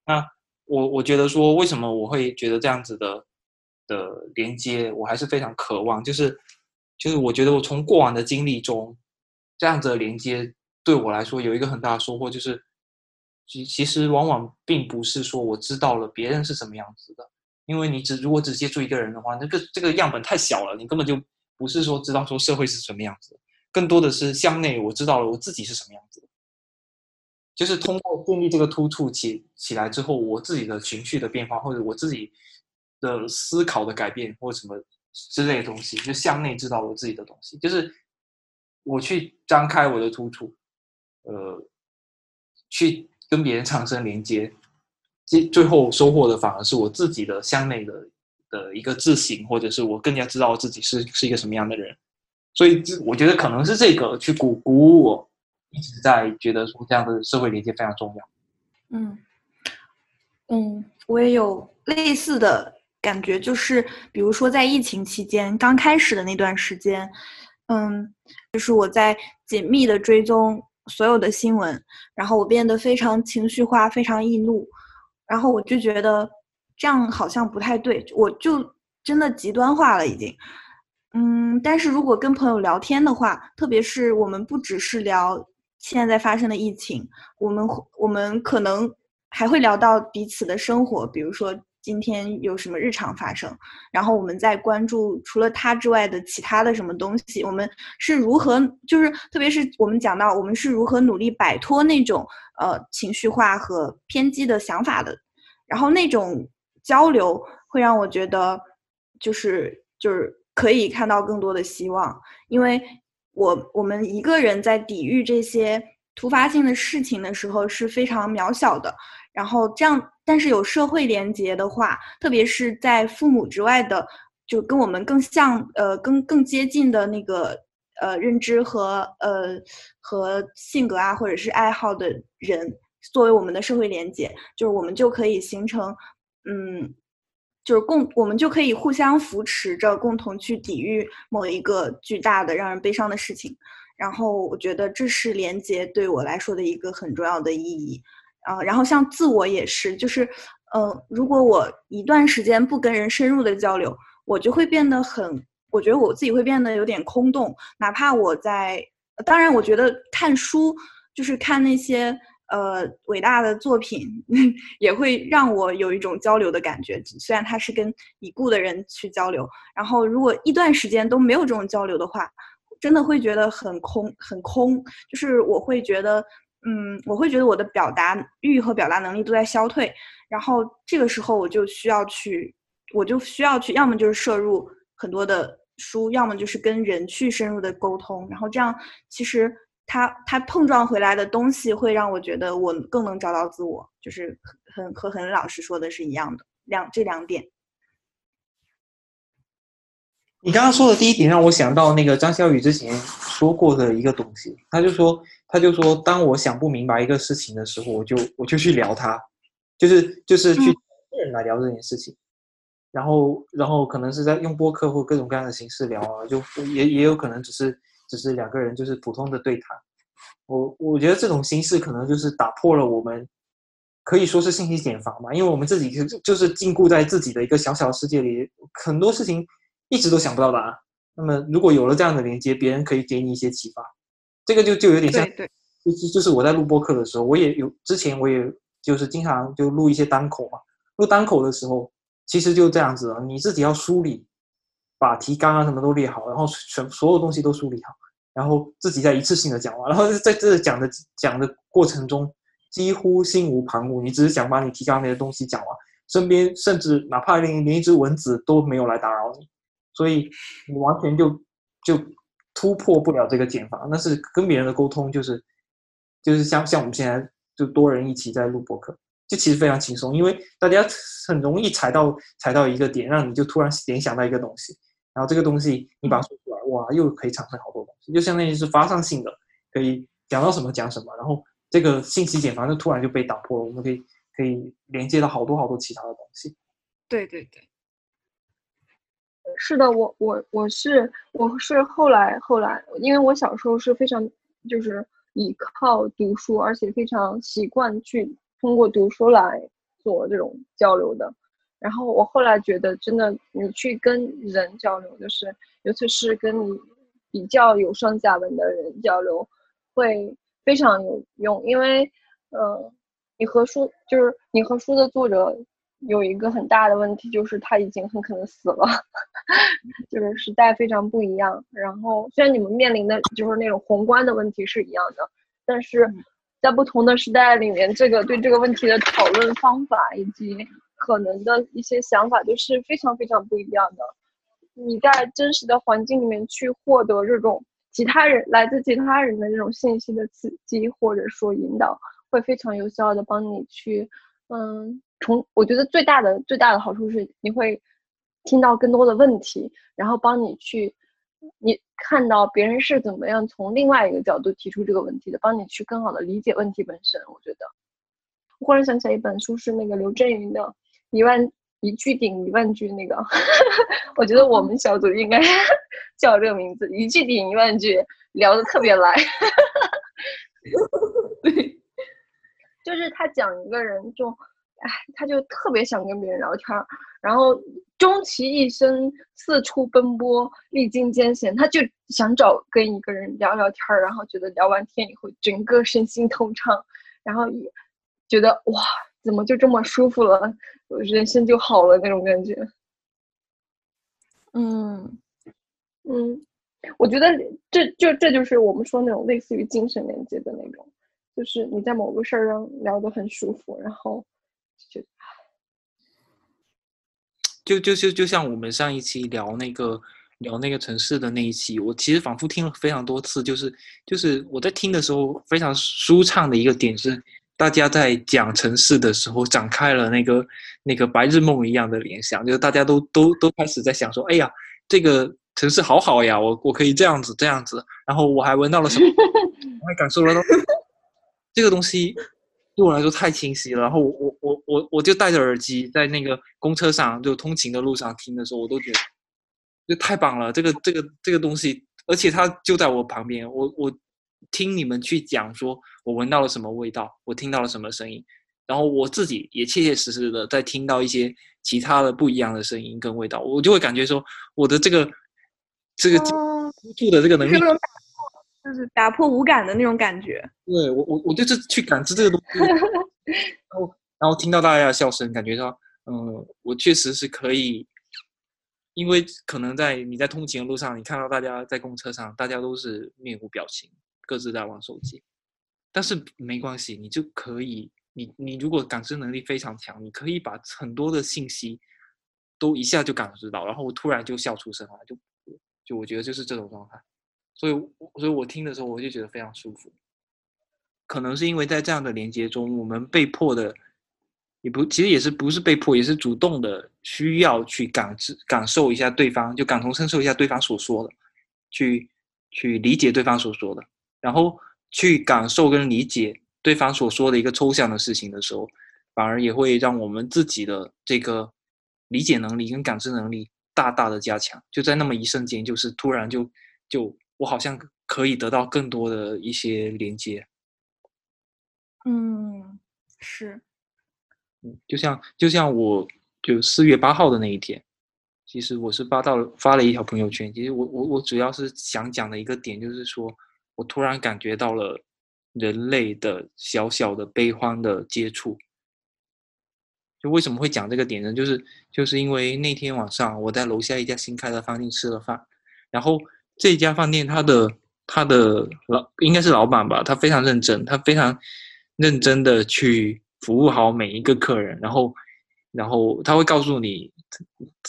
那我我觉得说，为什么我会觉得这样子的的连接，我还是非常渴望，就是就是我觉得我从过往的经历中，这样子的连接对我来说有一个很大的收获，就是其其实往往并不是说我知道了别人是什么样子的，因为你只如果只接触一个人的话，那个这个样本太小了，你根本就不是说知道说社会是什么样子，更多的是向内我知道了我自己是什么样子。就是通过建立这个突触起起来之后，我自己的情绪的变化，或者我自己的思考的改变，或者什么之类的东西，就向内知道我自己的东西。就是我去张开我的突触，呃，去跟别人产生连接，最最后收获的反而是我自己的向内的的一个自省，或者是我更加知道自己是是一个什么样的人。所以，这我觉得可能是这个去鼓鼓舞我。一直在觉得说这样的社会连接非常重要。嗯嗯，我也有类似的感觉，就是比如说在疫情期间刚开始的那段时间，嗯，就是我在紧密的追踪所有的新闻，然后我变得非常情绪化，非常易怒，然后我就觉得这样好像不太对，我就真的极端化了已经。嗯，但是如果跟朋友聊天的话，特别是我们不只是聊。现在发生的疫情，我们我们可能还会聊到彼此的生活，比如说今天有什么日常发生，然后我们再关注除了他之外的其他的什么东西，我们是如何，就是特别是我们讲到我们是如何努力摆脱那种呃情绪化和偏激的想法的，然后那种交流会让我觉得就是就是可以看到更多的希望，因为。我我们一个人在抵御这些突发性的事情的时候是非常渺小的，然后这样，但是有社会连接的话，特别是在父母之外的，就跟我们更像，呃，更更接近的那个呃认知和呃和性格啊，或者是爱好的人，作为我们的社会连接，就是我们就可以形成，嗯。就是共，我们就可以互相扶持着，共同去抵御某一个巨大的让人悲伤的事情。然后，我觉得这是连接对我来说的一个很重要的意义。啊，然后像自我也是，就是，呃，如果我一段时间不跟人深入的交流，我就会变得很，我觉得我自己会变得有点空洞。哪怕我在，当然，我觉得看书就是看那些。呃，伟大的作品 也会让我有一种交流的感觉，虽然他是跟已故的人去交流。然后，如果一段时间都没有这种交流的话，真的会觉得很空，很空。就是我会觉得，嗯，我会觉得我的表达欲和表达能力都在消退。然后这个时候，我就需要去，我就需要去，要么就是摄入很多的书，要么就是跟人去深入的沟通。然后这样，其实。他他碰撞回来的东西会让我觉得我更能找到自我，就是很和很老师说的是一样的两这两点。你刚刚说的第一点让我想到那个张小雨之前说过的一个东西，他就说他就说当我想不明白一个事情的时候，我就我就去聊他，就是就是去个人来聊这件事情，然后然后可能是在用播客或各种各样的形式聊啊，就也也有可能只是。只是两个人就是普通的对谈，我我觉得这种形式可能就是打破了我们可以说是信息茧房嘛，因为我们自己就就是禁锢在自己的一个小小的世界里，很多事情一直都想不到答案。那么如果有了这样的连接，别人可以给你一些启发，这个就就有点像，就就是我在录播课的时候，我也有之前我也就是经常就录一些单口嘛，录单口的时候其实就这样子，你自己要梳理。把提纲啊什么都列好，然后全所有东西都梳理好，然后自己再一次性的讲完，然后在这讲的讲的过程中，几乎心无旁骛，你只是想把你提纲那些东西讲完，身边甚至哪怕连连一只蚊子都没有来打扰你，所以你完全就就突破不了这个减法。那是跟别人的沟通就是就是像像我们现在就多人一起在录播客。就其实非常轻松，因为大家很容易踩到踩到一个点，让你就突然联想到一个东西。然后这个东西你把它说出来，哇，又可以产生好多东西，就相当于是发散性的，可以讲到什么讲什么。然后这个信息茧房就突然就被打破了，我们可以可以连接到好多好多其他的东西。对对对，是的，我我我是我是后来后来，因为我小时候是非常就是依靠读书，而且非常习惯去通过读书来做这种交流的。然后我后来觉得，真的你去跟人交流，就是尤其是跟你比较有上下文的人交流，会非常有用，因为嗯，你和书就是你和书的作者。有一个很大的问题，就是他已经很可能死了，就是时代非常不一样。然后虽然你们面临的就是那种宏观的问题是一样的，但是在不同的时代里面，这个对这个问题的讨论方法以及可能的一些想法都是非常非常不一样的。你在真实的环境里面去获得这种其他人来自其他人的这种信息的刺激或者说引导，会非常有效的帮你去，嗯。从我觉得最大的最大的好处是，你会听到更多的问题，然后帮你去，你看到别人是怎么样从另外一个角度提出这个问题的，帮你去更好的理解问题本身。我觉得，我忽然想起来一本书，是那个刘震云的《一万一句顶一万句》那个，我觉得我们小组应该 叫这个名字，一句顶一万句，聊的特别来。对，就是他讲一个人就。哎，他就特别想跟别人聊天儿，然后终其一生四处奔波，历经艰险，他就想找跟一个人聊聊天儿，然后觉得聊完天以后，整个身心通畅，然后也觉得哇，怎么就这么舒服了，人生就好了那种感觉。嗯嗯，我觉得这就这就是我们说那种类似于精神连接的那种，就是你在某个事儿上聊得很舒服，然后。就就就就像我们上一期聊那个聊那个城市的那一期，我其实仿佛听了非常多次，就是就是我在听的时候非常舒畅的一个点是，大家在讲城市的时候展开了那个那个白日梦一样的联想，就是大家都都都开始在想说，哎呀，这个城市好好呀，我我可以这样子这样子，然后我还闻到了什么，我还感受了到 这个东西。对我来说太清晰了，然后我我我我我就戴着耳机在那个公车上就通勤的路上听的时候，我都觉得就太棒了。这个这个这个东西，而且它就在我旁边，我我听你们去讲，说我闻到了什么味道，我听到了什么声音，然后我自己也切切实实的在听到一些其他的不一样的声音跟味道，我就会感觉说我的这个这个突触的这个能力。就是打破无感的那种感觉。对我，我我就是去感知这个东西，然后然后听到大家的笑声，感觉到，嗯，我确实是可以，因为可能在你在通勤的路上，你看到大家在公车上，大家都是面无表情，各自在玩手机，但是没关系，你就可以，你你如果感知能力非常强，你可以把很多的信息都一下就感知到，然后我突然就笑出声来，就就我觉得就是这种状态。所以，所以我听的时候，我就觉得非常舒服。可能是因为在这样的连接中，我们被迫的，也不，其实也是不是被迫，也是主动的，需要去感知、感受一下对方，就感同身受一下对方所说的，去去理解对方所说的，然后去感受跟理解对方所说的一个抽象的事情的时候，反而也会让我们自己的这个理解能力跟感知能力大大的加强。就在那么一瞬间，就是突然就就。我好像可以得到更多的一些连接，嗯，是，就像就像我就四月八号的那一天，其实我是发到发了一条朋友圈。其实我我我主要是想讲的一个点就是说，我突然感觉到了人类的小小的悲欢的接触。就为什么会讲这个点呢？就是就是因为那天晚上我在楼下一家新开的饭店吃了饭，然后。这家饭店，他的他的老应该是老板吧，他非常认真，他非常认真的去服务好每一个客人，然后然后他会告诉你，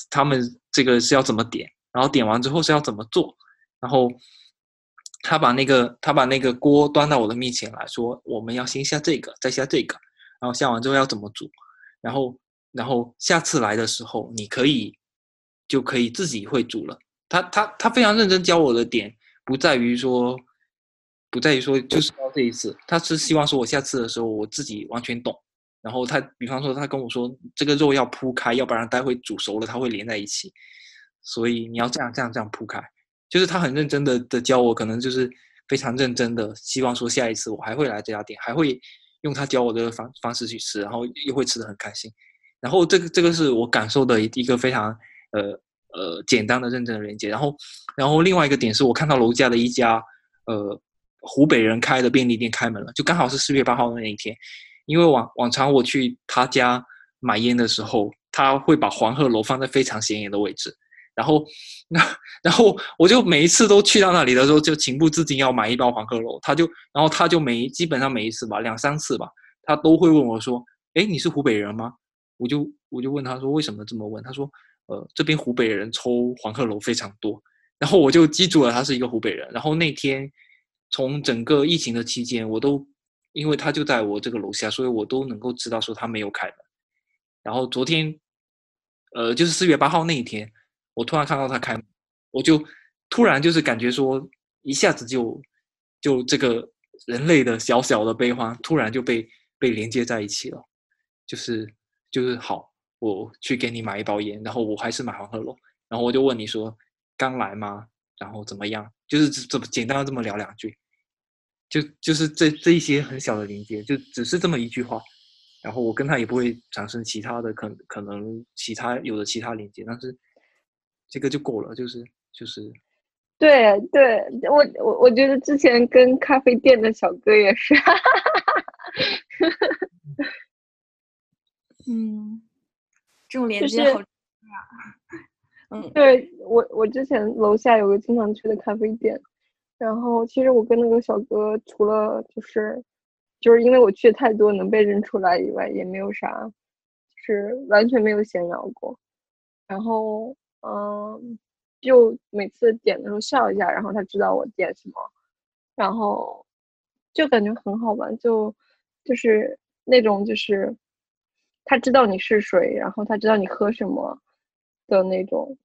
他们这个是要怎么点，然后点完之后是要怎么做，然后他把那个他把那个锅端到我的面前来说，我们要先下这个，再下这个，然后下完之后要怎么煮，然后然后下次来的时候你可以就可以自己会煮了。他他他非常认真教我的点，不在于说，不在于说就是教这一次，他是希望说我下次的时候我自己完全懂，然后他比方说他跟我说这个肉要铺开，要不然待会煮熟了它会连在一起，所以你要这样这样这样铺开。就是他很认真的的教我，可能就是非常认真的希望说下一次我还会来这家店，还会用他教我的方方式去吃，然后又会吃的很开心。然后这个这个是我感受的一个非常呃呃简单的认真的连接。然后然后另外一个点是我看到楼下的一家呃湖北人开的便利店开门了，就刚好是四月八号的那一天。因为往往常我去他家买烟的时候，他会把黄鹤楼放在非常显眼的位置。然后，那然后我就每一次都去到那里的时候，就情不自禁要买一包黄鹤楼。他就，然后他就每基本上每一次吧，两三次吧，他都会问我说：“哎，你是湖北人吗？”我就我就问他说：“为什么这么问？”他说：“呃，这边湖北人抽黄鹤楼非常多。”然后我就记住了他是一个湖北人。然后那天从整个疫情的期间，我都因为他就在我这个楼下，所以我都能够知道说他没有开门。然后昨天，呃，就是四月八号那一天。我突然看到他开门，我就突然就是感觉说，一下子就就这个人类的小小的悲欢，突然就被被连接在一起了。就是就是好，我去给你买一包烟，然后我还是买黄鹤楼，然后我就问你说刚来吗？然后怎么样？就是这么简单的这么聊两句，就就是这这一些很小的连接，就只是这么一句话，然后我跟他也不会产生其他的可可能其他有的其他连接，但是。这个就够了，就是就是，对对，我我我觉得之前跟咖啡店的小哥也是，嗯，这种连接好嗯，对我我之前楼下有个经常去的咖啡店，然后其实我跟那个小哥除了就是就是因为我去的太多能被认出来以外，也没有啥，就是完全没有闲聊过，然后。嗯，就每次点的时候笑一下，然后他知道我点什么，然后就感觉很好玩，就就是那种就是他知道你是谁，然后他知道你喝什么的那种，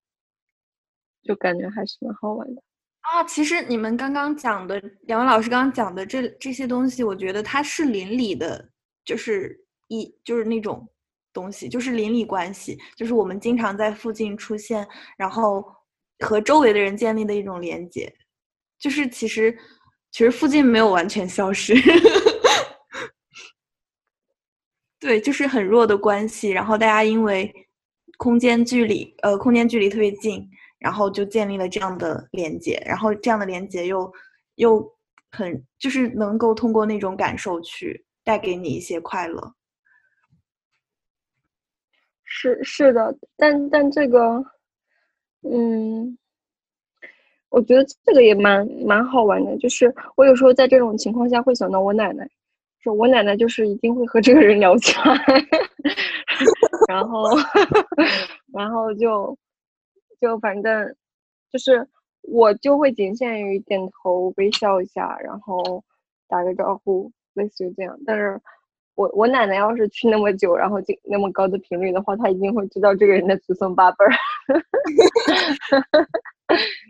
就感觉还是蛮好玩的啊。其实你们刚刚讲的两位老师刚刚讲的这这些东西，我觉得它是邻里的，就是一就是那种。东西就是邻里关系，就是我们经常在附近出现，然后和周围的人建立的一种连接。就是其实其实附近没有完全消失，对，就是很弱的关系。然后大家因为空间距离，呃，空间距离特别近，然后就建立了这样的连接。然后这样的连接又又很就是能够通过那种感受去带给你一些快乐。是是的，但但这个，嗯，我觉得这个也蛮蛮好玩的。就是我有时候在这种情况下会想到我奶奶，说我奶奶就是一定会和这个人聊起来，然后 然后就就反正就是我就会仅限于点头微笑一下，然后打个招呼，类似于这样，但是。我我奶奶要是去那么久，然后就那么高的频率的话，她一定会知道这个人的祖孙八辈儿。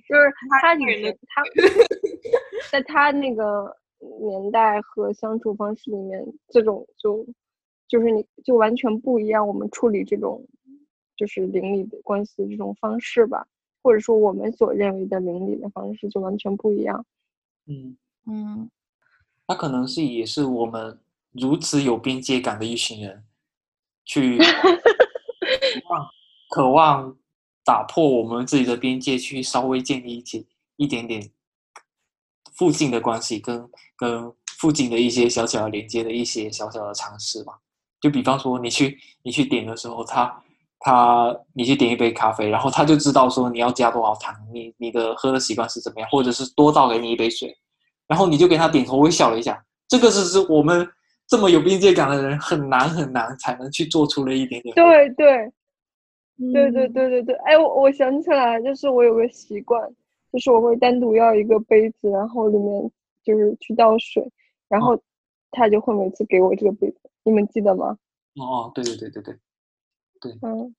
就是 他女人，他在他那个年代和相处方式里面，这种就就是你就完全不一样。我们处理这种就是邻里的关系的这种方式吧，或者说我们所认为的邻里的方式就完全不一样。嗯嗯，他可能是也是我们。如此有边界感的一群人，去 渴望打破我们自己的边界，去稍微建立起一点点附近的关系，跟跟附近的一些小小的连接的一些小小的尝试吧。就比方说，你去你去点的时候，他他你去点一杯咖啡，然后他就知道说你要加多少糖，你你的喝的习惯是怎么样，或者是多倒给你一杯水，然后你就给他点头微笑了一下。这个是是我们。这么有边界感的人很难很难才能去做出了一点点。对对，对对对对对。哎，我我想起来，就是我有个习惯，就是我会单独要一个杯子，然后里面就是去倒水，然后他就会每次给我这个杯子。你们记得吗？哦哦，对对对对对，对。嗯，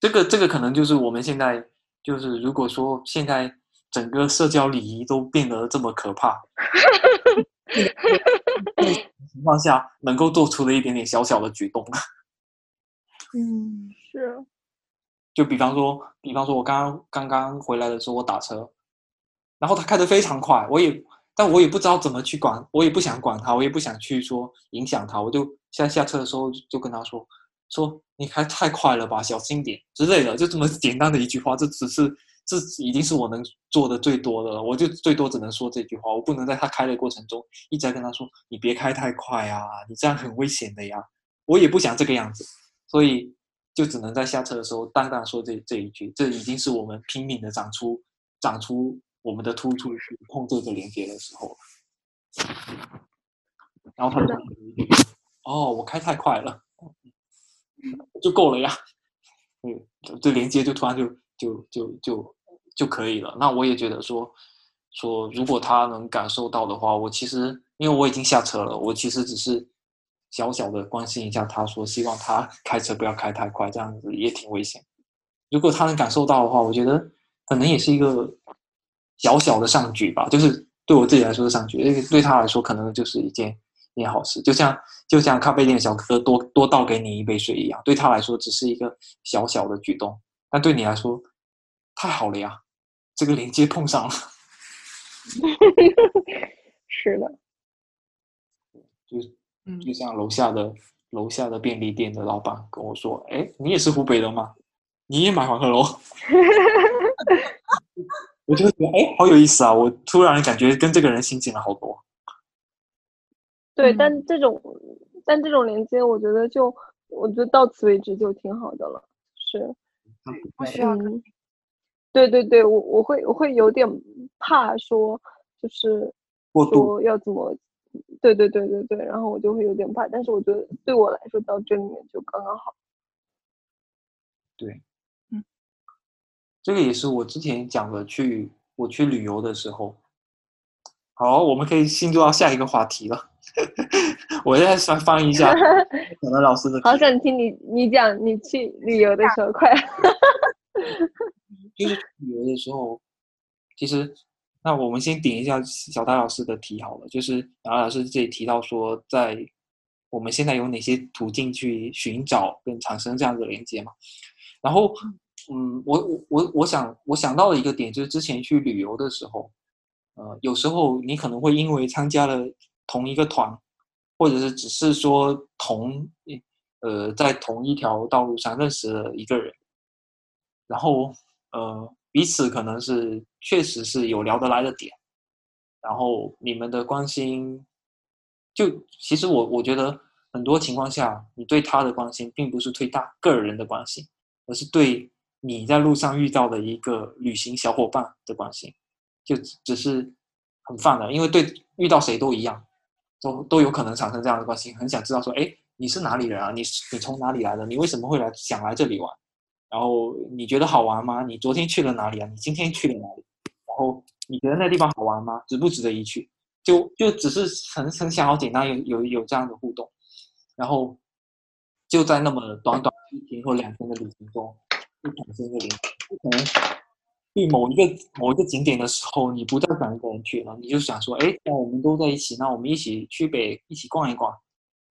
这个这个可能就是我们现在就是如果说现在整个社交礼仪都变得这么可怕。情况下能够做出的一点点小小的举动。嗯，是，就比方说，比方说我刚刚刚刚回来的时候，我打车，然后他开的非常快，我也，但我也不知道怎么去管，我也不想管他，我也不想去说影响他，我就下下车的时候就跟他说，说你开太快了吧，小心点之类的，就这么简单的一句话，这只是这已经是我能做的最多的了，我就最多只能说这句话，我不能在他开的过程中一直在跟他说，你别开太快啊，你这样很危险的呀，我也不想这个样子。所以就只能在下车的时候淡淡说这这一句，这已经是我们拼命的长出长出我们的突出去碰这个连接的时候然后他就哦，我开太快了，就够了呀。嗯，这连接就突然就就就就就可以了。那我也觉得说说，如果他能感受到的话，我其实因为我已经下车了，我其实只是。小小的关心一下，他说希望他 开车不要开太快，这样子也挺危险。如果他能感受到的话，我觉得可能也是一个小小的上举吧，就是对我自己来说的上举，因为对他来说可能就是一件一件好事。就像就像咖啡店小哥哥多多倒给你一杯水一样，对他来说只是一个小小的举动，但对你来说太好了呀，这个连接碰上了。是的，就是。就像楼下的楼下的便利店的老板跟我说：“哎，你也是湖北的吗？你也买黄鹤楼？”我就觉得哎，好有意思啊！我突然感觉跟这个人亲近了好多。对，但这种但这种连接，我觉得就我觉得到此为止就挺好的了。是，不需要。对对对，我我会我会有点怕说，就是说要怎么。对对对对对，然后我就会有点怕，但是我觉得对我来说到这里面就刚刚好。对，嗯，这个也是我之前讲的，去我去旅游的时候。好，我们可以进入到下一个话题了。我现在想翻一下可能老师的。好想听你你讲你去旅游的时候，快。就是旅游的时候，其实。那我们先点一下小戴老师的题好了，就是小戴老师这里提到说，在我们现在有哪些途径去寻找跟产生这样的连接嘛？然后，嗯，我我我我想我想到了一个点，就是之前去旅游的时候，呃，有时候你可能会因为参加了同一个团，或者是只是说同呃在同一条道路上认识了一个人，然后呃。彼此可能是确实是有聊得来的点，然后你们的关心，就其实我我觉得很多情况下，你对他的关心并不是对他个人的关心，而是对你在路上遇到的一个旅行小伙伴的关心，就只是很泛的，因为对遇到谁都一样，都都有可能产生这样的关系，很想知道说，哎，你是哪里人啊？你是你从哪里来的？你为什么会来想来这里玩？然后你觉得好玩吗？你昨天去了哪里啊？你今天去了哪里？然后你觉得那地方好玩吗？值不值得一去？就就只是很很想要简单有有有这样的互动，然后就在那么短短一天或两天的旅行中，就产生一个连接。可能去某一个某一个景点的时候，你不再想一个人去了，你就想说，哎，那我们都在一起，那我们一起去北一起逛一逛。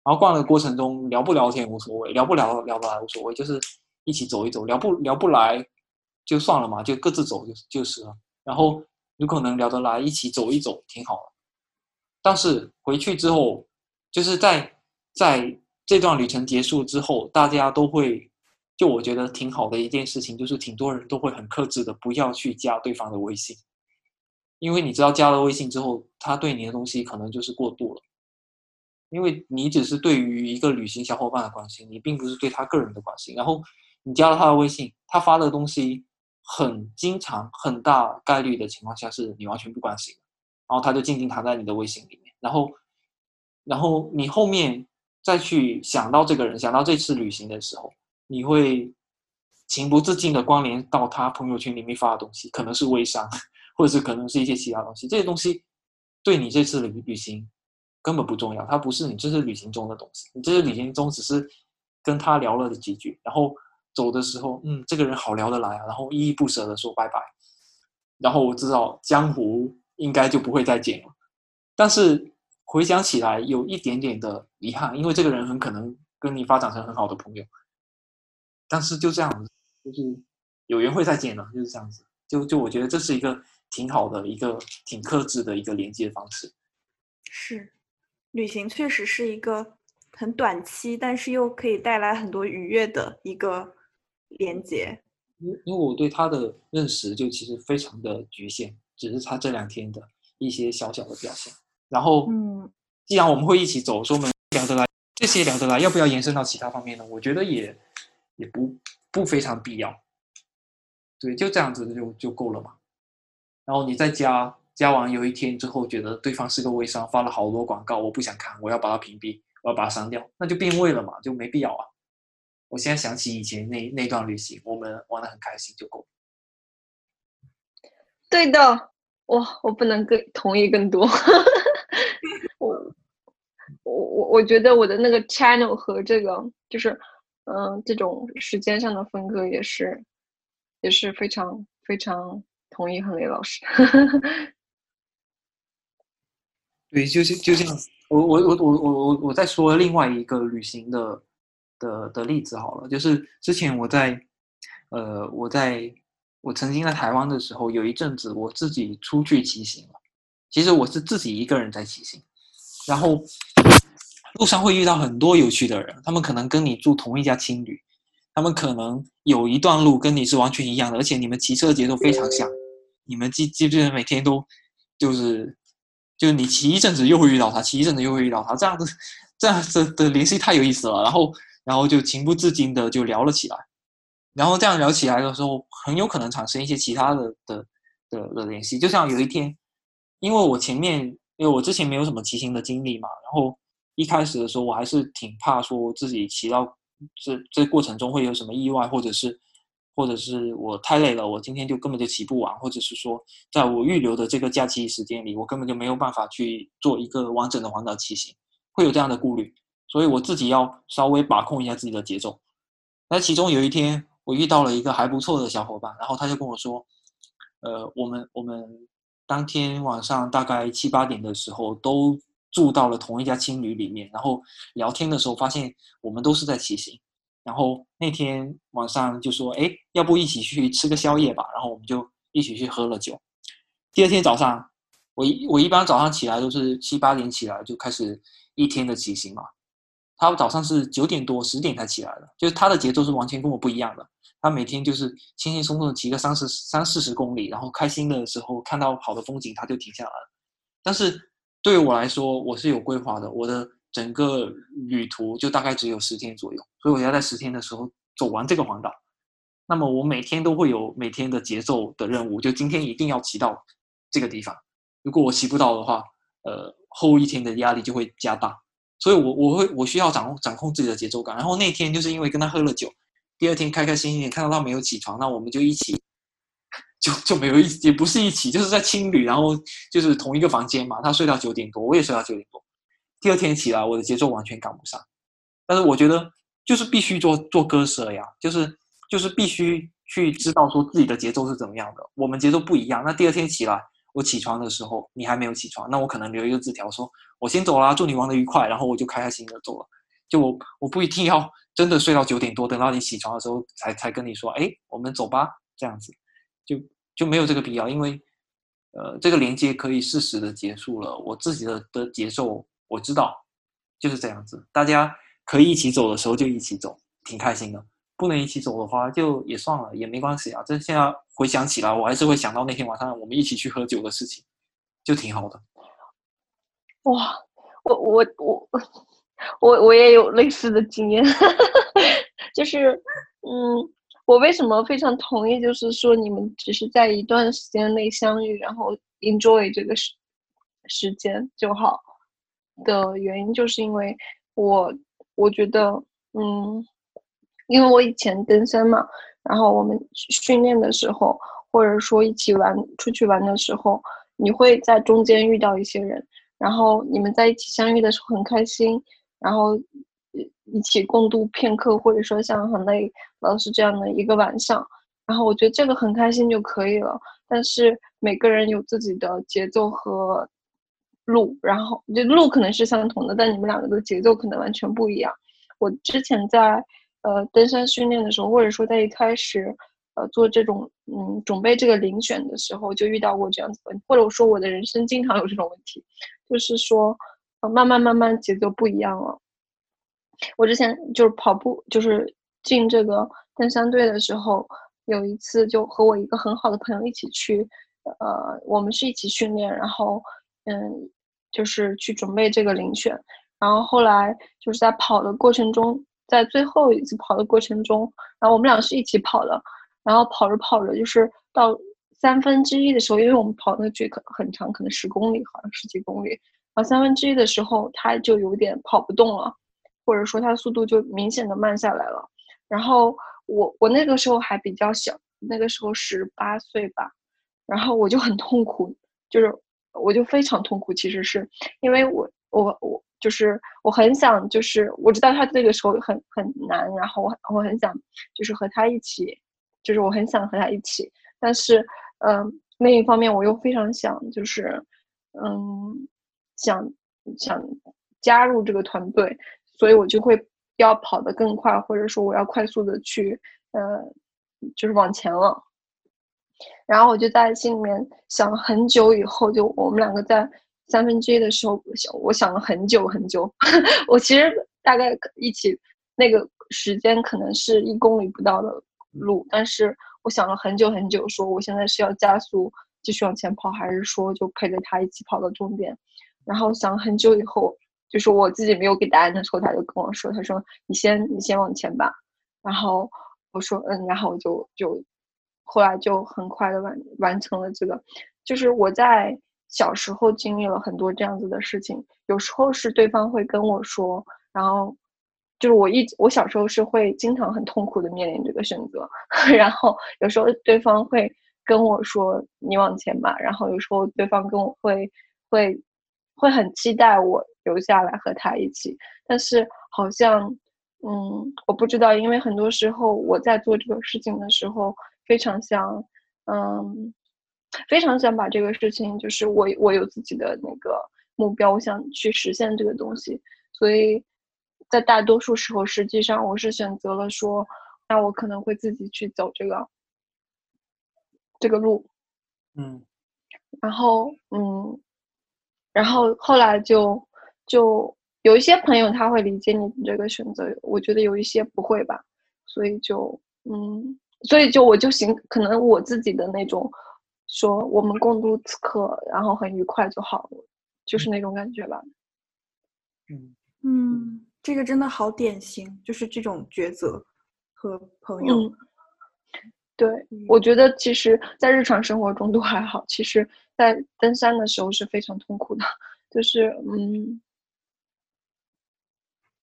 然后逛的过程中聊不聊天无所谓，聊不聊聊不来无所谓，就是。一起走一走，聊不聊不来就算了嘛，就各自走就就是了。然后如果能聊得来，一起走一走挺好的。但是回去之后，就是在在这段旅程结束之后，大家都会就我觉得挺好的一件事情，就是挺多人都会很克制的，不要去加对方的微信，因为你知道加了微信之后，他对你的东西可能就是过度了，因为你只是对于一个旅行小伙伴的关心，你并不是对他个人的关心，然后。你加了他的微信，他发的东西很经常、很大概率的情况下是你完全不关心，然后他就静静躺在你的微信里面，然后，然后你后面再去想到这个人，想到这次旅行的时候，你会情不自禁的关联到他朋友圈里面发的东西，可能是微商，或者是可能是一些其他东西，这些东西对你这次旅旅行根本不重要，它不是你这次旅行中的东西，你这次旅行中只是跟他聊了几句，然后。走的时候，嗯，这个人好聊得来啊，然后依依不舍的说拜拜，然后我知道江湖应该就不会再见了。但是回想起来有一点点的遗憾，因为这个人很可能跟你发展成很好的朋友，但是就这样，就是有缘会再见了，就是这样子。就就我觉得这是一个挺好的一个挺克制的一个连接方式。是，旅行确实是一个很短期，但是又可以带来很多愉悦的一个连接。因因为我对他的认识就其实非常的局限，只是他这两天的一些小小的表现。然后，嗯，既然我们会一起走，说我们聊得来，这些聊得来，要不要延伸到其他方面呢？我觉得也也不不非常必要。对，就这样子就就够了嘛。然后你再加加完，有一天之后觉得对方是个微商，发了好多广告，我不想看，我要把它屏蔽，我要把它删掉，那就变味了嘛，就没必要啊。我现在想起以前那那段旅行，我们玩的很开心就够。对的，哇，我不能更同意更多。我我我我觉得我的那个 channel 和这个就是嗯这种时间上的分割也是也是非常非常同意亨雷老师。对，就是就这样。我我我我我我我再说另外一个旅行的的的例子好了，就是之前我在呃我在我曾经在台湾的时候，有一阵子我自己出去骑行了。其实我是自己一个人在骑行，然后路上会遇到很多有趣的人，他们可能跟你住同一家青旅，他们可能有一段路跟你是完全一样的，而且你们骑车的节奏非常像，你们记记不记得每天都就是就是你骑一阵子又会遇到他，骑一阵子又会遇到他，这样子这样子的联系太有意思了，然后然后就情不自禁的就聊了起来，然后这样聊起来的时候，很有可能产生一些其他的的的的联系，就像有一天。因为我前面，因为我之前没有什么骑行的经历嘛，然后一开始的时候我还是挺怕说自己骑到这这过程中会有什么意外，或者是或者是我太累了，我今天就根本就骑不完，或者是说在我预留的这个假期时间里，我根本就没有办法去做一个完整的环岛骑行，会有这样的顾虑，所以我自己要稍微把控一下自己的节奏。那其中有一天我遇到了一个还不错的小伙伴，然后他就跟我说，呃，我们我们。当天晚上大概七八点的时候，都住到了同一家青旅里面。然后聊天的时候，发现我们都是在骑行。然后那天晚上就说：“哎，要不一起去吃个宵夜吧？”然后我们就一起去喝了酒。第二天早上，我一我一般早上起来都是七八点起来就开始一天的骑行嘛。他早上是九点多十点才起来的，就是他的节奏是完全跟我不一样的。他每天就是轻轻松松的骑个三十三四十公里，然后开心的时候看到好的风景他就停下来了。但是对于我来说，我是有规划的，我的整个旅途就大概只有十天左右，所以我要在十天的时候走完这个环岛。那么我每天都会有每天的节奏的任务，就今天一定要骑到这个地方。如果我骑不到的话，呃，后一天的压力就会加大。所以我我会我需要掌控掌控自己的节奏感。然后那天就是因为跟他喝了酒。第二天开开心心看到他没有起床，那我们就一起，就就没有一也不是一起，就是在青旅，然后就是同一个房间嘛。他睡到九点多，我也睡到九点多。第二天起来，我的节奏完全赶不上。但是我觉得就是必须做做割舍呀，就是就是必须去知道说自己的节奏是怎么样的。我们节奏不一样。那第二天起来，我起床的时候你还没有起床，那我可能留一个字条说：“我先走啦，祝你玩的愉快。”然后我就开开心心的走了。就我我不一定要。真的睡到九点多，等到你起床的时候才才跟你说，哎，我们走吧，这样子，就就没有这个必要，因为，呃，这个连接可以适时的结束了。我自己的的节奏我知道，就是这样子。大家可以一起走的时候就一起走，挺开心的。不能一起走的话，就也算了，也没关系啊。这现在回想起来，我还是会想到那天晚上我们一起去喝酒的事情，就挺好的。哇，我我我。我我也有类似的经验，就是，嗯，我为什么非常同意，就是说你们只是在一段时间内相遇，然后 enjoy 这个时时间就好的原因，就是因为我我觉得，嗯，因为我以前登山嘛，然后我们训练的时候，或者说一起玩出去玩的时候，你会在中间遇到一些人，然后你们在一起相遇的时候很开心。然后一起共度片刻，或者说像很累老师这样的一个晚上，然后我觉得这个很开心就可以了。但是每个人有自己的节奏和路，然后就路可能是相同的，但你们两个的节奏可能完全不一样。我之前在呃登山训练的时候，或者说在一开始呃做这种嗯准备这个遴选的时候，就遇到过这样子问题，或者说我的人生经常有这种问题，就是说呃慢慢慢慢节奏不一样了。我之前就是跑步，就是进这个登山队的时候，有一次就和我一个很好的朋友一起去，呃，我们是一起训练，然后嗯，就是去准备这个遴选，然后后来就是在跑的过程中，在最后一次跑的过程中，然后我们俩是一起跑的，然后跑着跑着，就是到三分之一的时候，因为我们跑那个距可很长，可能十公里，好像十几公里，然后三分之一的时候，他就有点跑不动了。或者说他的速度就明显的慢下来了，然后我我那个时候还比较小，那个时候十八岁吧，然后我就很痛苦，就是我就非常痛苦，其实是因为我我我就是我很想就是我知道他这个时候很很难，然后我我很想就是和他一起，就是我很想和他一起，但是嗯另一方面我又非常想就是嗯想想加入这个团队。所以我就会要跑得更快，或者说我要快速的去，呃，就是往前了。然后我就在心里面想了很久，以后就我们两个在三分之一的时候，想我想了很久很久。我其实大概一起那个时间可能是一公里不到的路，但是我想了很久很久，说我现在是要加速继续往前跑，还是说就陪着他一起跑到终点？然后想了很久以后。就是我自己没有给答案的时候，他就跟我说：“他说你先你先往前吧。”然后我说：“嗯。”然后我就就后来就很快的完完成了这个。就是我在小时候经历了很多这样子的事情，有时候是对方会跟我说，然后就是我一直我小时候是会经常很痛苦的面临这个选择，然后有时候对方会跟我说：“你往前吧。”然后有时候对方跟我会会会很期待我。留下来和他一起，但是好像，嗯，我不知道，因为很多时候我在做这个事情的时候，非常想，嗯，非常想把这个事情，就是我我有自己的那个目标，我想去实现这个东西，所以在大多数时候，实际上我是选择了说，那我可能会自己去走这个这个路，嗯，然后嗯，然后后来就。就有一些朋友他会理解你这个选择，我觉得有一些不会吧，所以就嗯，所以就我就行，可能我自己的那种说我们共度此刻，然后很愉快就好了，就是那种感觉吧。嗯嗯，这个真的好典型，就是这种抉择和朋友。对，我觉得其实，在日常生活中都还好，其实在登山的时候是非常痛苦的，就是嗯。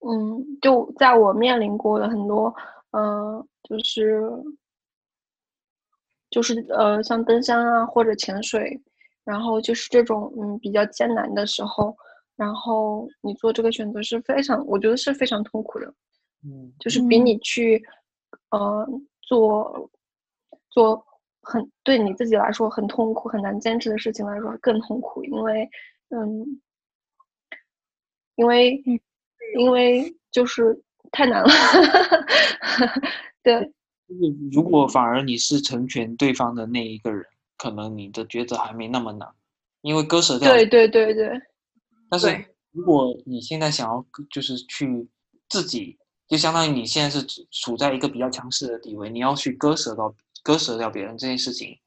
嗯，就在我面临过的很多，嗯，就是就是呃，像登山啊或者潜水，然后就是这种嗯比较艰难的时候，然后你做这个选择是非常，我觉得是非常痛苦的，嗯，就是比你去呃做做很对你自己来说很痛苦、很难坚持的事情来说更痛苦，因为嗯，因为。因为就是太难了，对。就是如果反而你是成全对方的那一个人，可能你的抉择还没那么难，因为割舍掉。对对对对。但是如果你现在想要就是去自己，就相当于你现在是处在一个比较强势的地位，你要去割舍到割舍掉别人这件事情，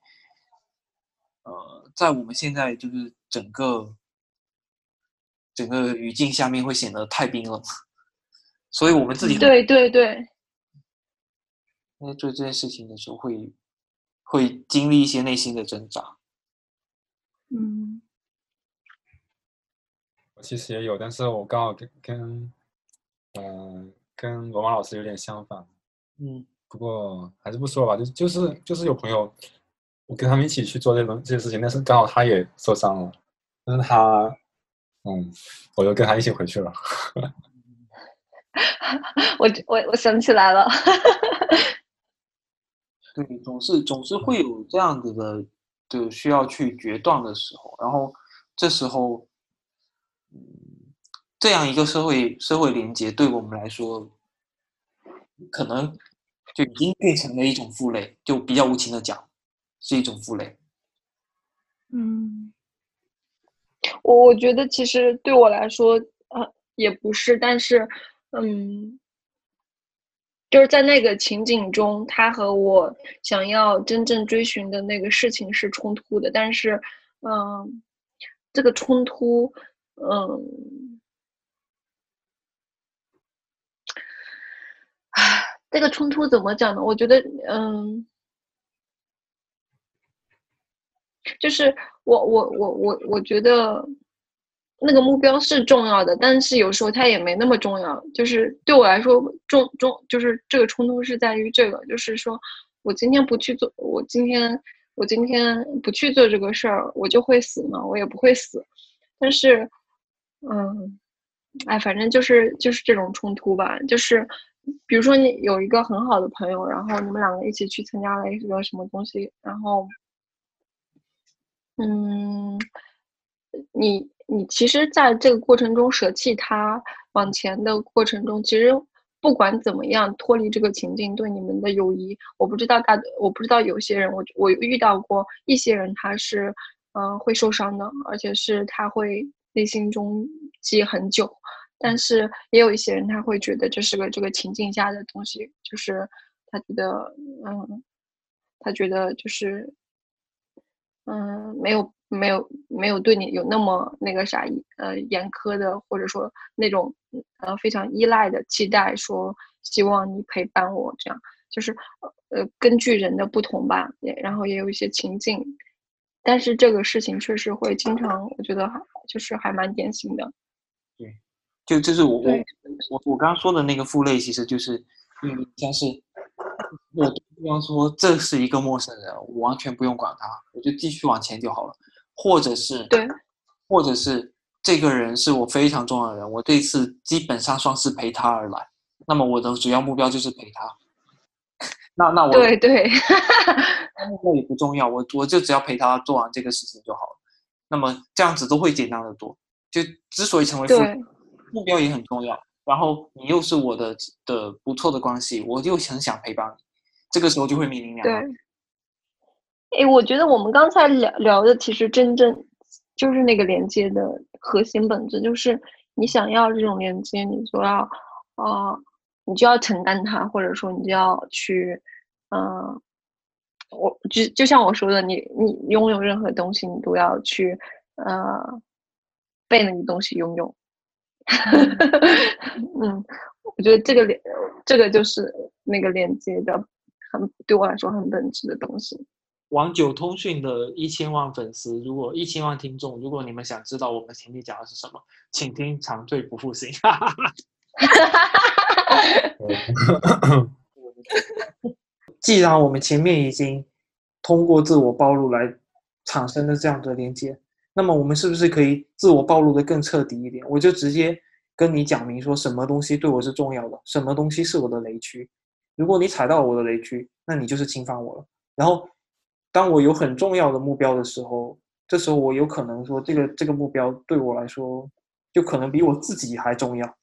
呃，在我们现在就是整个。整个语境下面会显得太冰冷，所以我们自己对对对，在做这件事情的时候会会经历一些内心的挣扎。嗯，我其实也有，但是我刚好跟跟嗯跟罗马老师有点相反。嗯，不过还是不说吧，就就是就是有朋友，我跟他们一起去做这种这些事情，但是刚好他也受伤了，但是他。嗯，我就跟他一起回去了。我我我想起来了。对，总是总是会有这样子的，就需要去决断的时候。然后这时候，这样一个社会社会连接对我们来说，可能就已经变成了一种负累，就比较无情的讲，是一种负累。嗯我我觉得其实对我来说，呃，也不是，但是，嗯，就是在那个情景中，他和我想要真正追寻的那个事情是冲突的，但是，嗯，这个冲突，嗯，唉，这个冲突怎么讲呢？我觉得，嗯。就是我我我我我觉得那个目标是重要的，但是有时候它也没那么重要。就是对我来说，重重就是这个冲突是在于这个，就是说我今天不去做，我今天我今天不去做这个事儿，我就会死吗？我也不会死。但是，嗯，哎，反正就是就是这种冲突吧。就是比如说你有一个很好的朋友，然后你们两个一起去参加了一个什么东西，然后。嗯，你你其实在这个过程中舍弃他往前的过程中，其实不管怎么样脱离这个情境，对你们的友谊，我不知道大，我不知道有些人，我我遇到过一些人，他是嗯会受伤的，而且是他会内心中记很久，但是也有一些人他会觉得这是个这个情境下的东西，就是他觉得嗯，他觉得就是。嗯，没有没有没有对你有那么那个啥呃严苛的，或者说那种呃非常依赖的期待，说希望你陪伴我这样，就是呃根据人的不同吧，也然后也有一些情境，但是这个事情确实会经常，我觉得就是还蛮典型的。对，就就是我我我我刚刚说的那个负累，其实就是嗯像是。我对方说这是一个陌生人，我完全不用管他，我就继续往前就好了。或者是对，或者是这个人是我非常重要的人，我这次基本上算是陪他而来。那么我的主要目标就是陪他。那那我对对，目标也不重要，我我就只要陪他做完这个事情就好了。那么这样子都会简单的多。就之所以成为目标也很重要。然后你又是我的的不错的关系，我就很想陪伴你，这个时候就会明明两对。哎，我觉得我们刚才聊聊的，其实真正就是那个连接的核心本质，就是你想要这种连接，你就要啊，你就要承担它，或者说你就要去，嗯，我就就像我说的，你你拥有任何东西，你都要去呃被那个东西拥有。嗯，我觉得这个连，这个就是那个连接的，很对我来说很本质的东西。网九通讯的一千万粉丝，如果一千万听众，如果你们想知道我们前面讲的是什么，请听长醉不复醒。哈哈哈既然我们前面已经通过自我暴露来产生的这样的连接。那么我们是不是可以自我暴露的更彻底一点？我就直接跟你讲明说什么东西对我是重要的，什么东西是我的雷区。如果你踩到我的雷区，那你就是侵犯我了。然后，当我有很重要的目标的时候，这时候我有可能说这个这个目标对我来说，就可能比我自己还重要。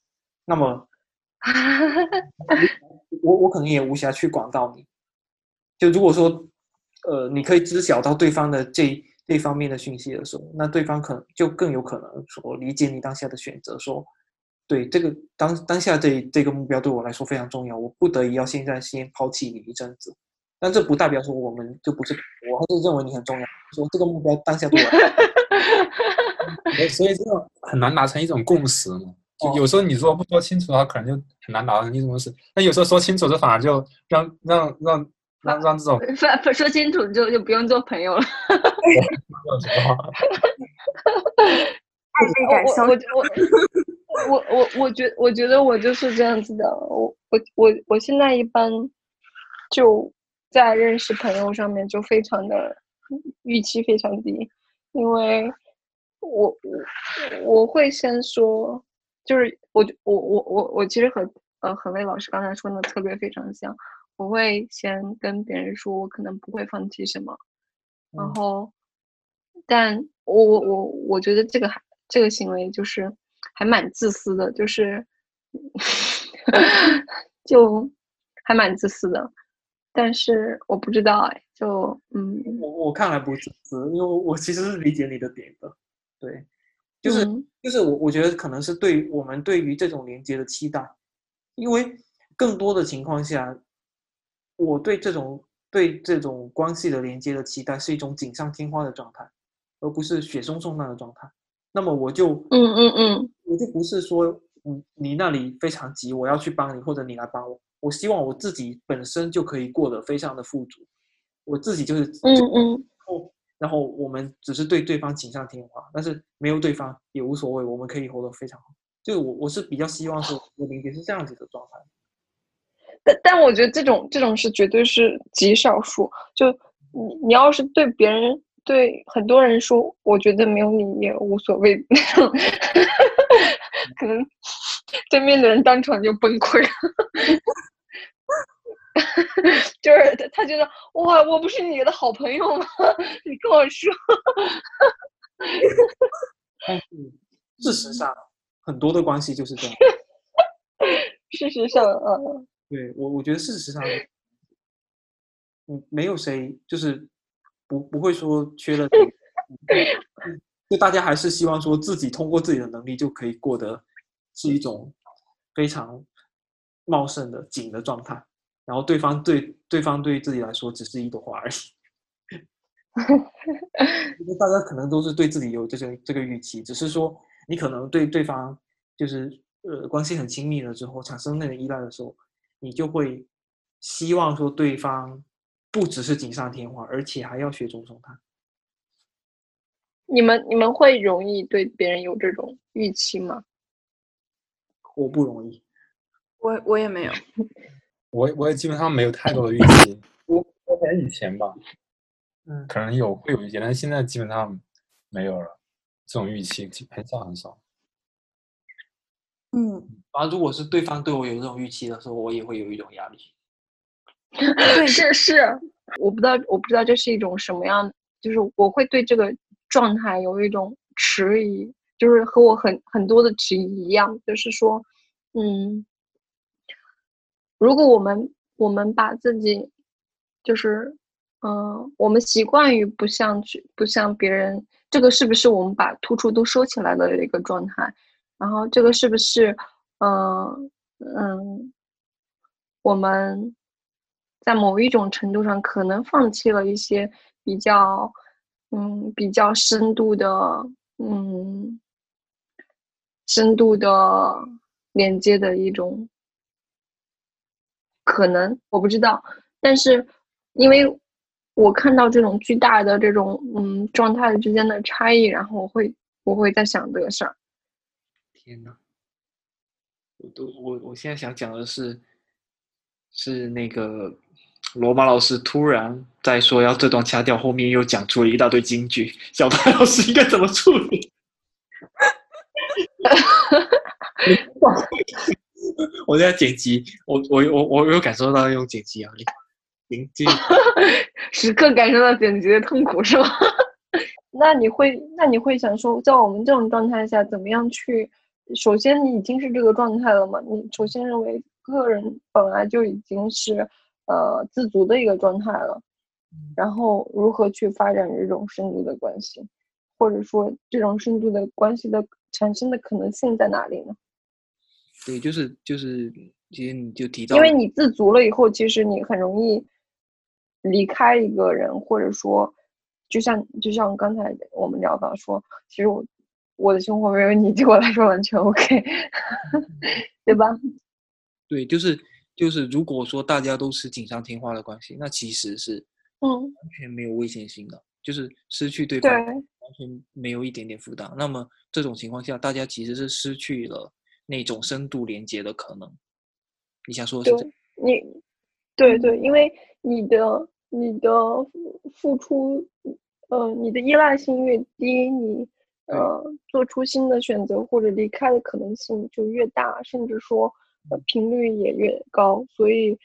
那么，我我可能也无暇去管到你。就如果说，呃，你可以知晓到对方的这。这方面的讯息的时候，那对方可能就更有可能说理解你当下的选择，说，对这个当当下这这个目标对我来说非常重要，我不得已要现在先抛弃你一阵子，但这不代表说我们就不是，我还是认为你很重要，说这个目标当下对我，所以这种 很难达成一种共识嘛。就有时候你说不说清楚的话，可能就很难达成一种共识，那有时候说清楚，这反而就让让让。让让这种 说说清楚就就不用做朋友了。我我我我我我觉我觉得我就是这样子的。我我我我现在一般就在认识朋友上面就非常的预期非常低，因为我我我会先说，就是我我我我我其实和呃何伟老师刚才说的策略非常像。我会先跟别人说，我可能不会放弃什么，然后，但我我我我觉得这个还这个行为就是，还蛮自私的，就是 就还蛮自私的。但是我不知道哎，就嗯，我我看来不自私，因为我其实是理解你的点的，对，就是嗯就是我我觉得可能是对我们对于这种连接的期待，因为更多的情况下，我对这种对这种关系的连接的期待是一种锦上添花的状态，而不是雪中送炭的状态。那么我就嗯嗯嗯我就不是说，嗯，你那里非常急，我要去帮你，或者你来帮我。我希望我自己本身就可以过得非常的富足，我自己就是嗯就嗯后，然后我们只是对对方锦上添花，但是没有对方也无所谓，我们可以活得非常好。就我我是比较希望说，我理解是这样子的状态。但但我觉得这种这种是绝对是极少数。就你你要是对别人对很多人说，我觉得没有你也无所谓那种，可能对面的人当场就崩溃了。就是他他觉得哇，我不是你的好朋友吗？你跟我说，但是事实上，很多的关系就是这样。事实上，嗯，对我，我觉得事实上，嗯，没有谁就是不不会说缺了 就大家还是希望说自己通过自己的能力就可以过得是一种非常茂盛的景的状态，然后对方对对方对自己来说只是一朵花而已。因 为大家可能都是对自己有这个这个预期，只是说你可能对对方就是呃关系很亲密了之后，产生那种依赖的时候，你就会希望说对方不只是锦上添花，而且还要雪中送炭。你们你们会容易对别人有这种预期吗？我不容易，我我也没有，我我也基本上没有太多的预期。我我可能以前吧，嗯，可能有会有一些，但是现在基本上没有了。这种预期很少很少。嗯，啊，如果是对方对我有这种预期的时候，我也会有一种压力。对，是是，我不知道我不知道这是一种什么样，就是我会对这个状态有一种迟疑，就是和我很很多的迟疑一样，就是说，嗯，如果我们我们把自己，就是，嗯、我们习惯于不向去不向别人，这个是不是我们把突出都收起来的一个状态？然后这个是不是，嗯、嗯，我们在某一种程度上可能放弃了一些比较，嗯，比较深度的，嗯，深度的连接的一种可能，我不知道，但是因为我看到这种巨大的这种嗯状态之间的差异，然后我会我会在想这个事儿。天呐，我都我我现在想讲的是，是那个罗马老师突然在说要这段掐掉，后面又讲出了一大堆金句，小白老师应该怎么处理？我在剪辑，我我我我有感受到用剪辑压力，剪辑 时刻感受到剪辑的痛苦是吗？那你会，那你会想说，在我们这种状态下，怎么样去？首先，你已经是这个状态了嘛？你首先认为个人本来就已经是呃自足的一个状态了，然后如何去发展这种深度的关系，或者说这种深度的关系的产生的可能性在哪里呢？对，就是就是，其实你就提到，因为你自足了以后，其实你很容易离开一个人，或者说，就像就像刚才我们聊到说，其实我我的生活没有你对我来说完全 OK，对吧？对，就是就是，如果说大家都是锦上添花的关系，那其实是嗯，完全没有危险性的，就是失去对对方完全没有一点点负担。那么这种情况下，大家其实是失去了那种深度连接的可能。你想说的是这对你，对对，因为你的你的付出，呃，你的依赖性越低，你呃做出新的选择或者离开的可能性就越大，甚至说呃频率也越高，所以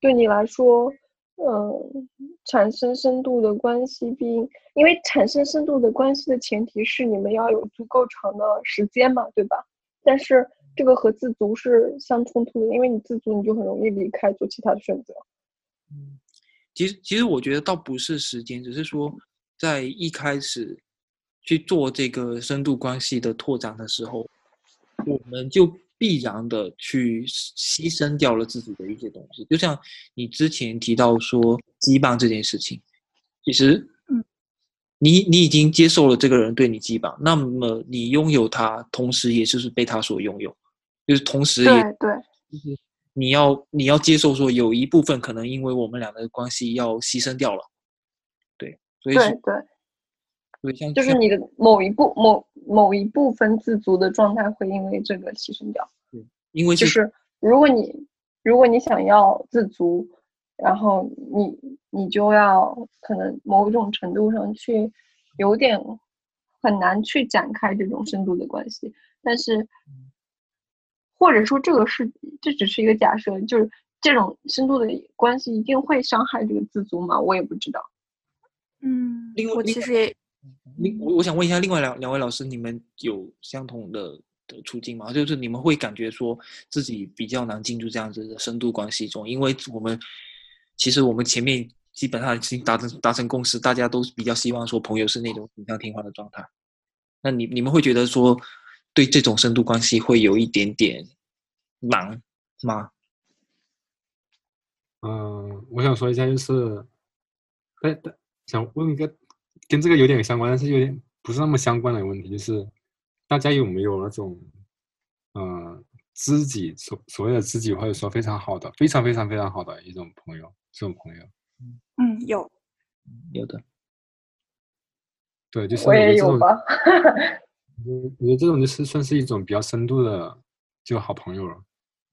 对你来说，嗯、产生深度的关系并，因为产生深度的关系的前提是你们要有足够长的时间嘛，对吧？但是这个和自足是相冲突的，因为你自足，你就很容易离开做其他的选择。嗯，其实其实我觉得倒不是时间，只是说在一开始去做这个深度关系的拓展的时候，我们就必然的去牺牲掉了自己的一些东西。就像你之前提到说羁绊这件事情，其实，嗯，你你已经接受了这个人对你羁绊，那么你拥有他，同时也就是被他所拥有，就是同时也对。对，就是你要你要接受说有一部分可能因为我们俩的关系要牺牲掉了，对，所以是对对，就是你的某一部某某一部分自足的状态会因为这个牺牲掉。因为就是如果你如果你想要自足，然后你你就要可能某种程度上去有点很难去展开这种深度的关系，但是或者说这个是这只是一个假设，就是这种深度的关系一定会伤害这个自足吗？我也不知道。嗯我其实也另我我想问一下，另外两两位老师，你们有相同的的处境吗？就是你们会感觉说自己比较难进入这样子的深度关系中，因为我们其实我们前面基本上已经达成达成共识，大家都比较希望说朋友是那种锦上添花的状态。那你你们会觉得说对这种深度关系会有一点点难吗？嗯，我想说一下，就是，哎想问一个跟这个有点相关，但是有点不是那么相关的问题，就是大家有没有那种，呃，知己所所谓的知己，或者说非常好的、非常非常非常好的一种朋友，这种朋友，嗯有有的，对，就是我觉得这种也有吧。我我觉得这种就是算是一种比较深度的就好朋友了。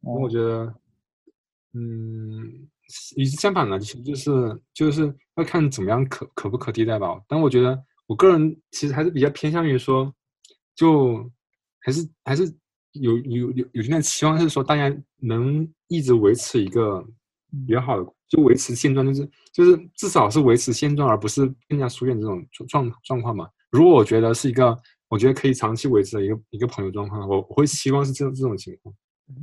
因为我觉得，嗯，与之相反的，其实就是就是要看怎么样可可不可替代吧。但我觉得我个人其实还是比较偏向于说，就还是还是有有有有点期望是说大家能一直维持一个比较好的，就维持现状，就是就是至少是维持现状，而不是更加疏远这种状状状况嘛。如果我觉得是一个我觉得可以长期维持的一个一个朋友状况，我我会希望是这种这种情况。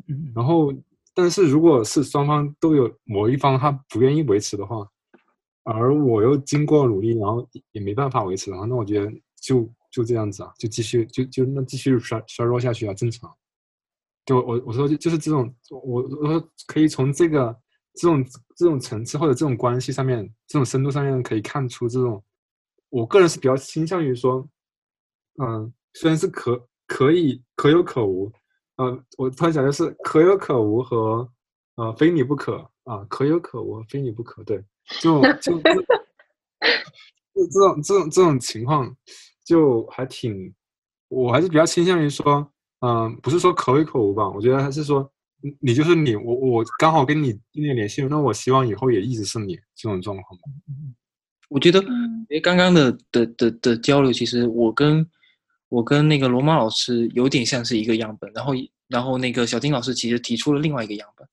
嗯然后，但是如果是双方都有某一方他不愿意维持的话，而我又经过努力，然后也没办法维持的话，那我觉得就就这样子啊，就继续就就那继续衰衰弱下去啊，正常。就我我说就就是这种，我我说可以从这个这种这种层次或者这种关系上面，这种深度上面可以看出这种，我个人是比较倾向于说，嗯，虽然是可可以可有可无，呃，我突然想就是可有可无和呃非你不可啊，可有可无，非你不可，对，就就就就这种这种这种情况，就还挺，我还是比较倾向于说，嗯、不是说可有可无吧，我觉得还是说你你就是你，我我刚好跟你建立联系，那我希望以后也一直是你这种状况。我觉得，嗯因为刚刚的的的的交流，其实我跟我跟那个罗马老师有点像是一个样本，然后然后那个小丁老师其实提出了另外一个样本，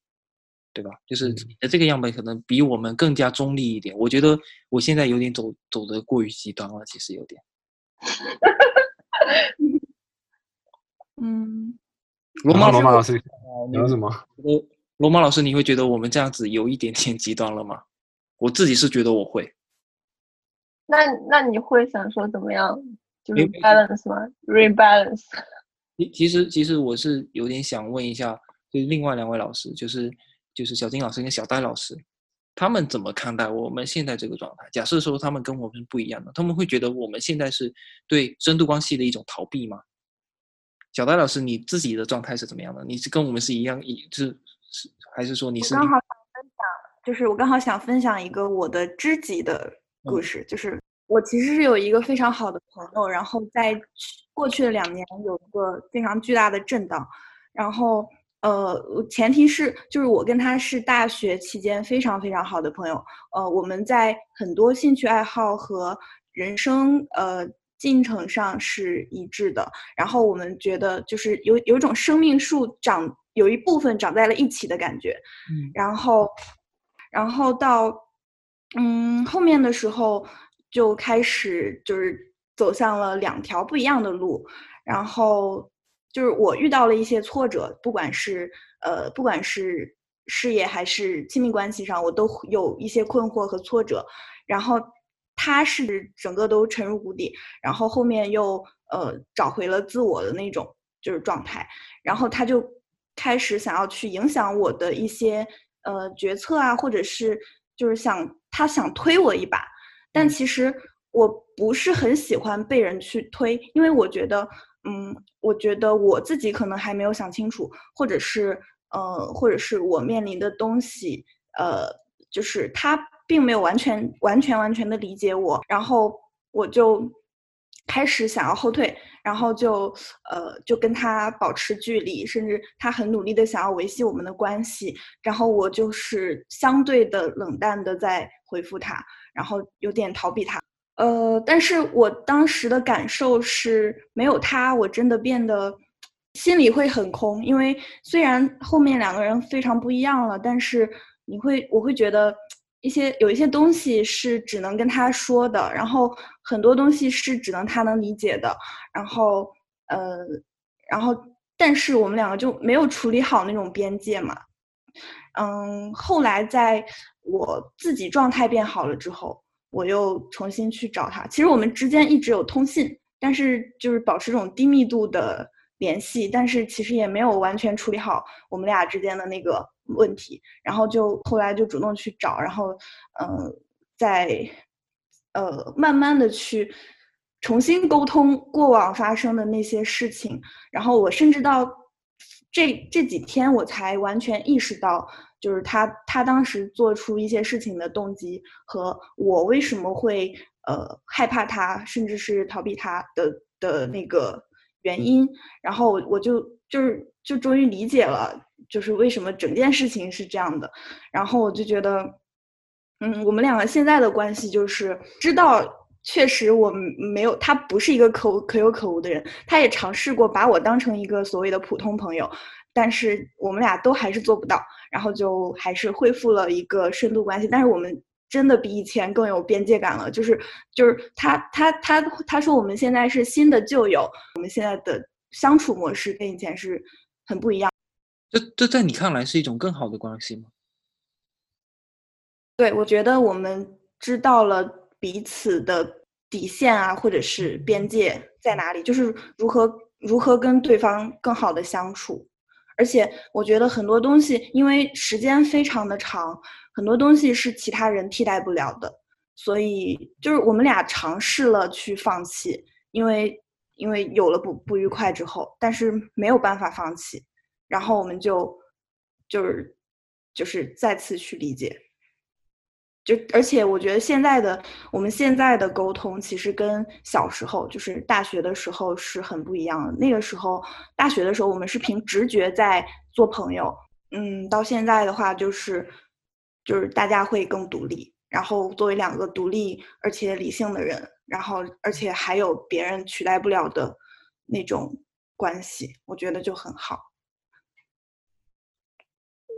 对吧？就是嗯你的这个样本可能比我们更加中立一点。我觉得我现在有点走走的过于极端了，其实有点。嗯然罗马老师，后罗马老师呃聊什么？你觉得罗马老师，你会觉得我们这样子有一点点极端了吗？我自己是觉得我会。那那你会想说怎么样？就是没 balance 吗？rebalance？其其实其实我是有点想问一下，就是另外两位老师，就是就是小金老师跟小戴老师，他们怎么看待我们现在这个状态？假设说他们跟我们不一样的，他们会觉得我们现在是对深度关系的一种逃避吗？小戴老师，你自己的状态是怎么样的？你是跟我们是一样，一是是还是说你是我刚好想分享，就是我刚好想分享一个我的知己的故嗯事，就是我其实是有一个非常好的朋友，然后在去过去的两年有一个非常巨大的震荡，然后呃，前提是就是我跟他是大学期间非常非常好的朋友，呃，我们在很多兴趣爱好和人生呃进程上是一致的，然后我们觉得就是有有一种生命树长有一部分长在了一起的感觉，嗯。然后，然后到嗯后面的时候就开始就是走向了两条不一样的路，然后就是我遇到了一些挫折，不管是呃，不管是事业还是亲密关系上，我都有一些困惑和挫折。然后他是整个都沉入谷底，然后后面又呃找回了自我的那种就是状态，然后他就开始想要去影响我的一些呃决策啊，或者是就是想他想推我一把，但其实我不是很喜欢被人去推，因为我觉得。嗯，我觉得我自己可能还没有想清楚，或者是呃，或者是我面临的东西，呃，就是他并没有完全完全完全的理解我，然后我就开始想要后退，然后就呃就跟他保持距离，甚至他很努力的想要维系我们的关系，然后我就是相对的冷淡的在回复他，然后有点逃避他。呃，但是我当时的感受是，没有他，我真的变得心里会很空。因为虽然后面两个人非常不一样了，但是你会，我会觉得一些有一些东西是只能跟他说的，然后很多东西是只能他能理解的。然后，呃，然后，但是我们两个就没有处理好那种边界嘛。嗯，后来在我自己状态变好了之后。我又重新去找他，其实我们之间一直有通信，但是就是保持这种低密度的联系，但是其实也没有完全处理好我们俩之间的那个问题。然后就后来就主动去找，然后嗯，在呃慢慢的去重新沟通过往发生的那些事情。然后我甚至到这这几天我才完全意识到。就是他，他当时做出一些事情的动机和我为什么会呃害怕他，甚至是逃避他的的那个原因，然后我就就是就终于理解了，就是为什么整件事情是这样的，然后我就觉得，嗯，我们两个现在的关系就是知道，确实我没有他不是一个可可有可无的人，他也尝试过把我当成一个所谓的普通朋友。但是我们俩都还是做不到，然后就还是恢复了一个深度关系。但是我们真的比以前更有边界感了，就是就是他他他他说我们现在是新的旧友，我们现在的相处模式跟以前是很不一样。这这在你看来是一种更好的关系吗？对，我觉得我们知道了彼此的底线啊，或者是边界在哪里，就是如何如何跟对方更好的相处。而且我觉得很多东西，因为时间非常的长，很多东西是其他人替代不了的，所以就是我们俩尝试了去放弃，因为因为有了不不愉快之后，但是没有办法放弃，然后我们就就是就是再次去理解。就而且我觉得现在的我们现在的沟通其实跟小时候就是大学的时候是很不一样的。那个时候大学的时候我们是凭直觉在做朋友，嗯，到现在的话就是就是大家会更独立，然后作为两个独立而且理性的人，然后而且还有别人取代不了的那种关系，我觉得就很好。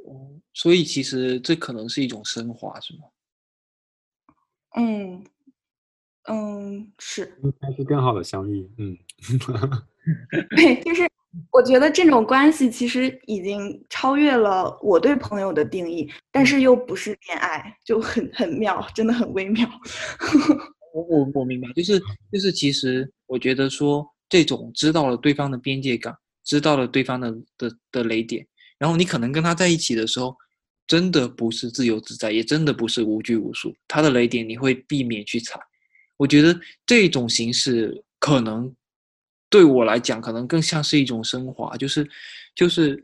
哦，所以其实这可能是一种升华，是吗？嗯，嗯，是，应该是更好的相遇。嗯，对，就是我觉得这种关系其实已经超越了我对朋友的定义，但是又不是恋爱，就很很妙，真的很微妙。我我我明白，就是就是，其实我觉得说这种知道了对方的边界感，知道了对方的的的雷点，然后你可能跟他在一起的时候。真的不是自由自在，也真的不是无拘无束。他的雷点你会避免去踩。我觉得这种形式可能对我来讲，可能更像是一种升华，就是就是，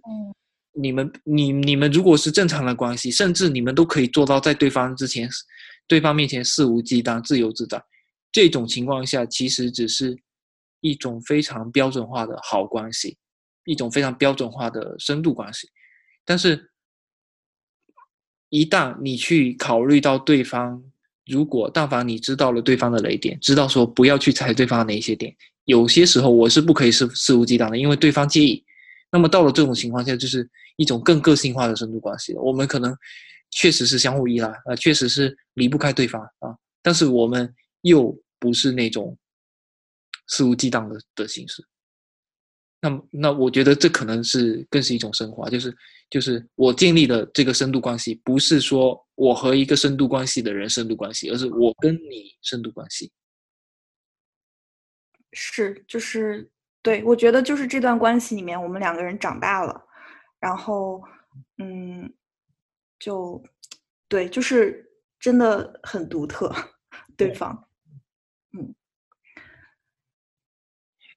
你们你你们如果是正常的关系，甚至你们都可以做到在对方之前、对方面前肆无忌惮、自由自在。这种情况下，其实只是一种非常标准化的好关系，一种非常标准化的深度关系，但是。一旦你去考虑到对方，如果但凡你知道了对方的雷点，知道说不要去踩对方的哪些点，有些时候我是不可以肆肆无忌惮的，因为对方介意。那么到了这种情况下，就是一种更个性化的深度关系。我们可能确实是相互依赖啊，确实是离不开对方啊，但是我们又不是那种肆无忌惮的的形式。那么那我觉得这可能是更是一种升华，就是就是我建立的这个深度关系，不是说我和一个深度关系的人深度关系，而是我跟你深度关系。是，就是对我觉得就是这段关系里面，我们两个人长大了，然后嗯，就对，就是真的很独特，对方，嗯，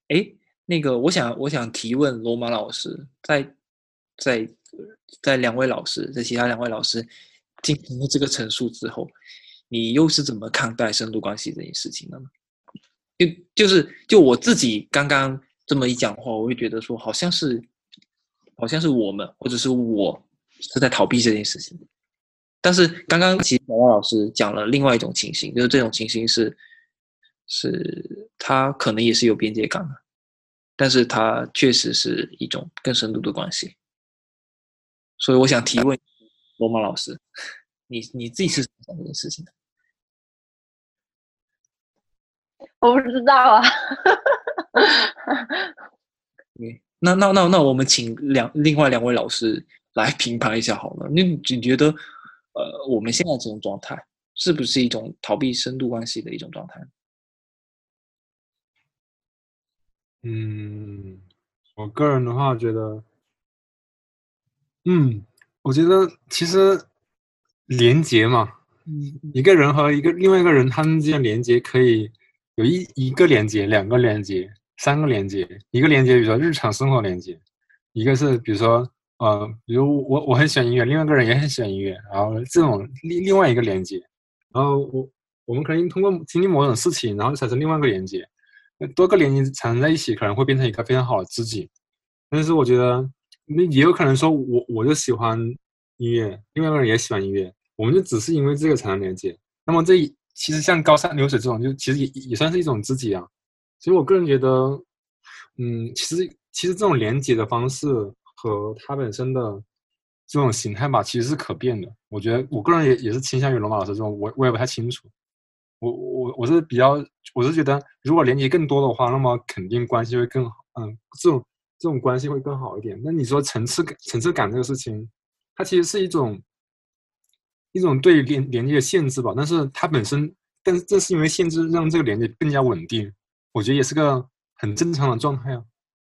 哎，那个我想我想提问罗马老师，在在在两位老师，在其他两位老师进行了这个陈述之后，你又是怎么看待深度关系这件事情的呢？就就是就我自己刚刚这么一讲话，我会觉得说，好像是，好像是我们或者是我是在逃避这件事情。但是刚刚其实小姚老师讲了另外一种情形，就是这种情形是，是他可能也是有边界感的，但是它确实是一种更深度的关系。所以我想提问罗马老师，你你自己是怎么想这件事情的？我不知道啊。嗯，那那那那我们请两另外两位老师来评判一下好了。你你觉得，呃，我们现在这种状态是不是一种逃避深度关系的一种状态？嗯，我个人的话觉得，嗯，我觉得其实连接嘛，一个人和一个另外一个人他们之间连接可以。有一一个连接，两个连接，三个连接。一个连接，比如说日常生活连接；一个是比如说，呃，比如我我很喜欢音乐，另外一个人也很喜欢音乐，然后这种另另外一个连接。然后我我们可能通过经历某种事情，然后产生另外一个连接。多个连接产生在一起，可能会变成一个非常好的知己。但是我觉得，那也有可能说我我就喜欢音乐，另外一个人也喜欢音乐，我们就只是因为这个产生连接。那么这。其实像高山流水这种，就其实也也算是一种知己啊。所以我个人觉得，嗯，其实其实这种连接的方式和它本身的这种形态吧，其实是可变的。我觉得我个人也也是倾向于罗马老师这种，我我也不太清楚。我我我是比较，我是觉得如果连接更多的话，那么肯定关系会更好。嗯，这种这种关系会更好一点。那你说层次感层次感这个事情，它其实是一种。一种对连连接的限制吧，但是它本身，但是正是因为限制，让这个连接更加稳定，我觉得也是个很正常的状态啊。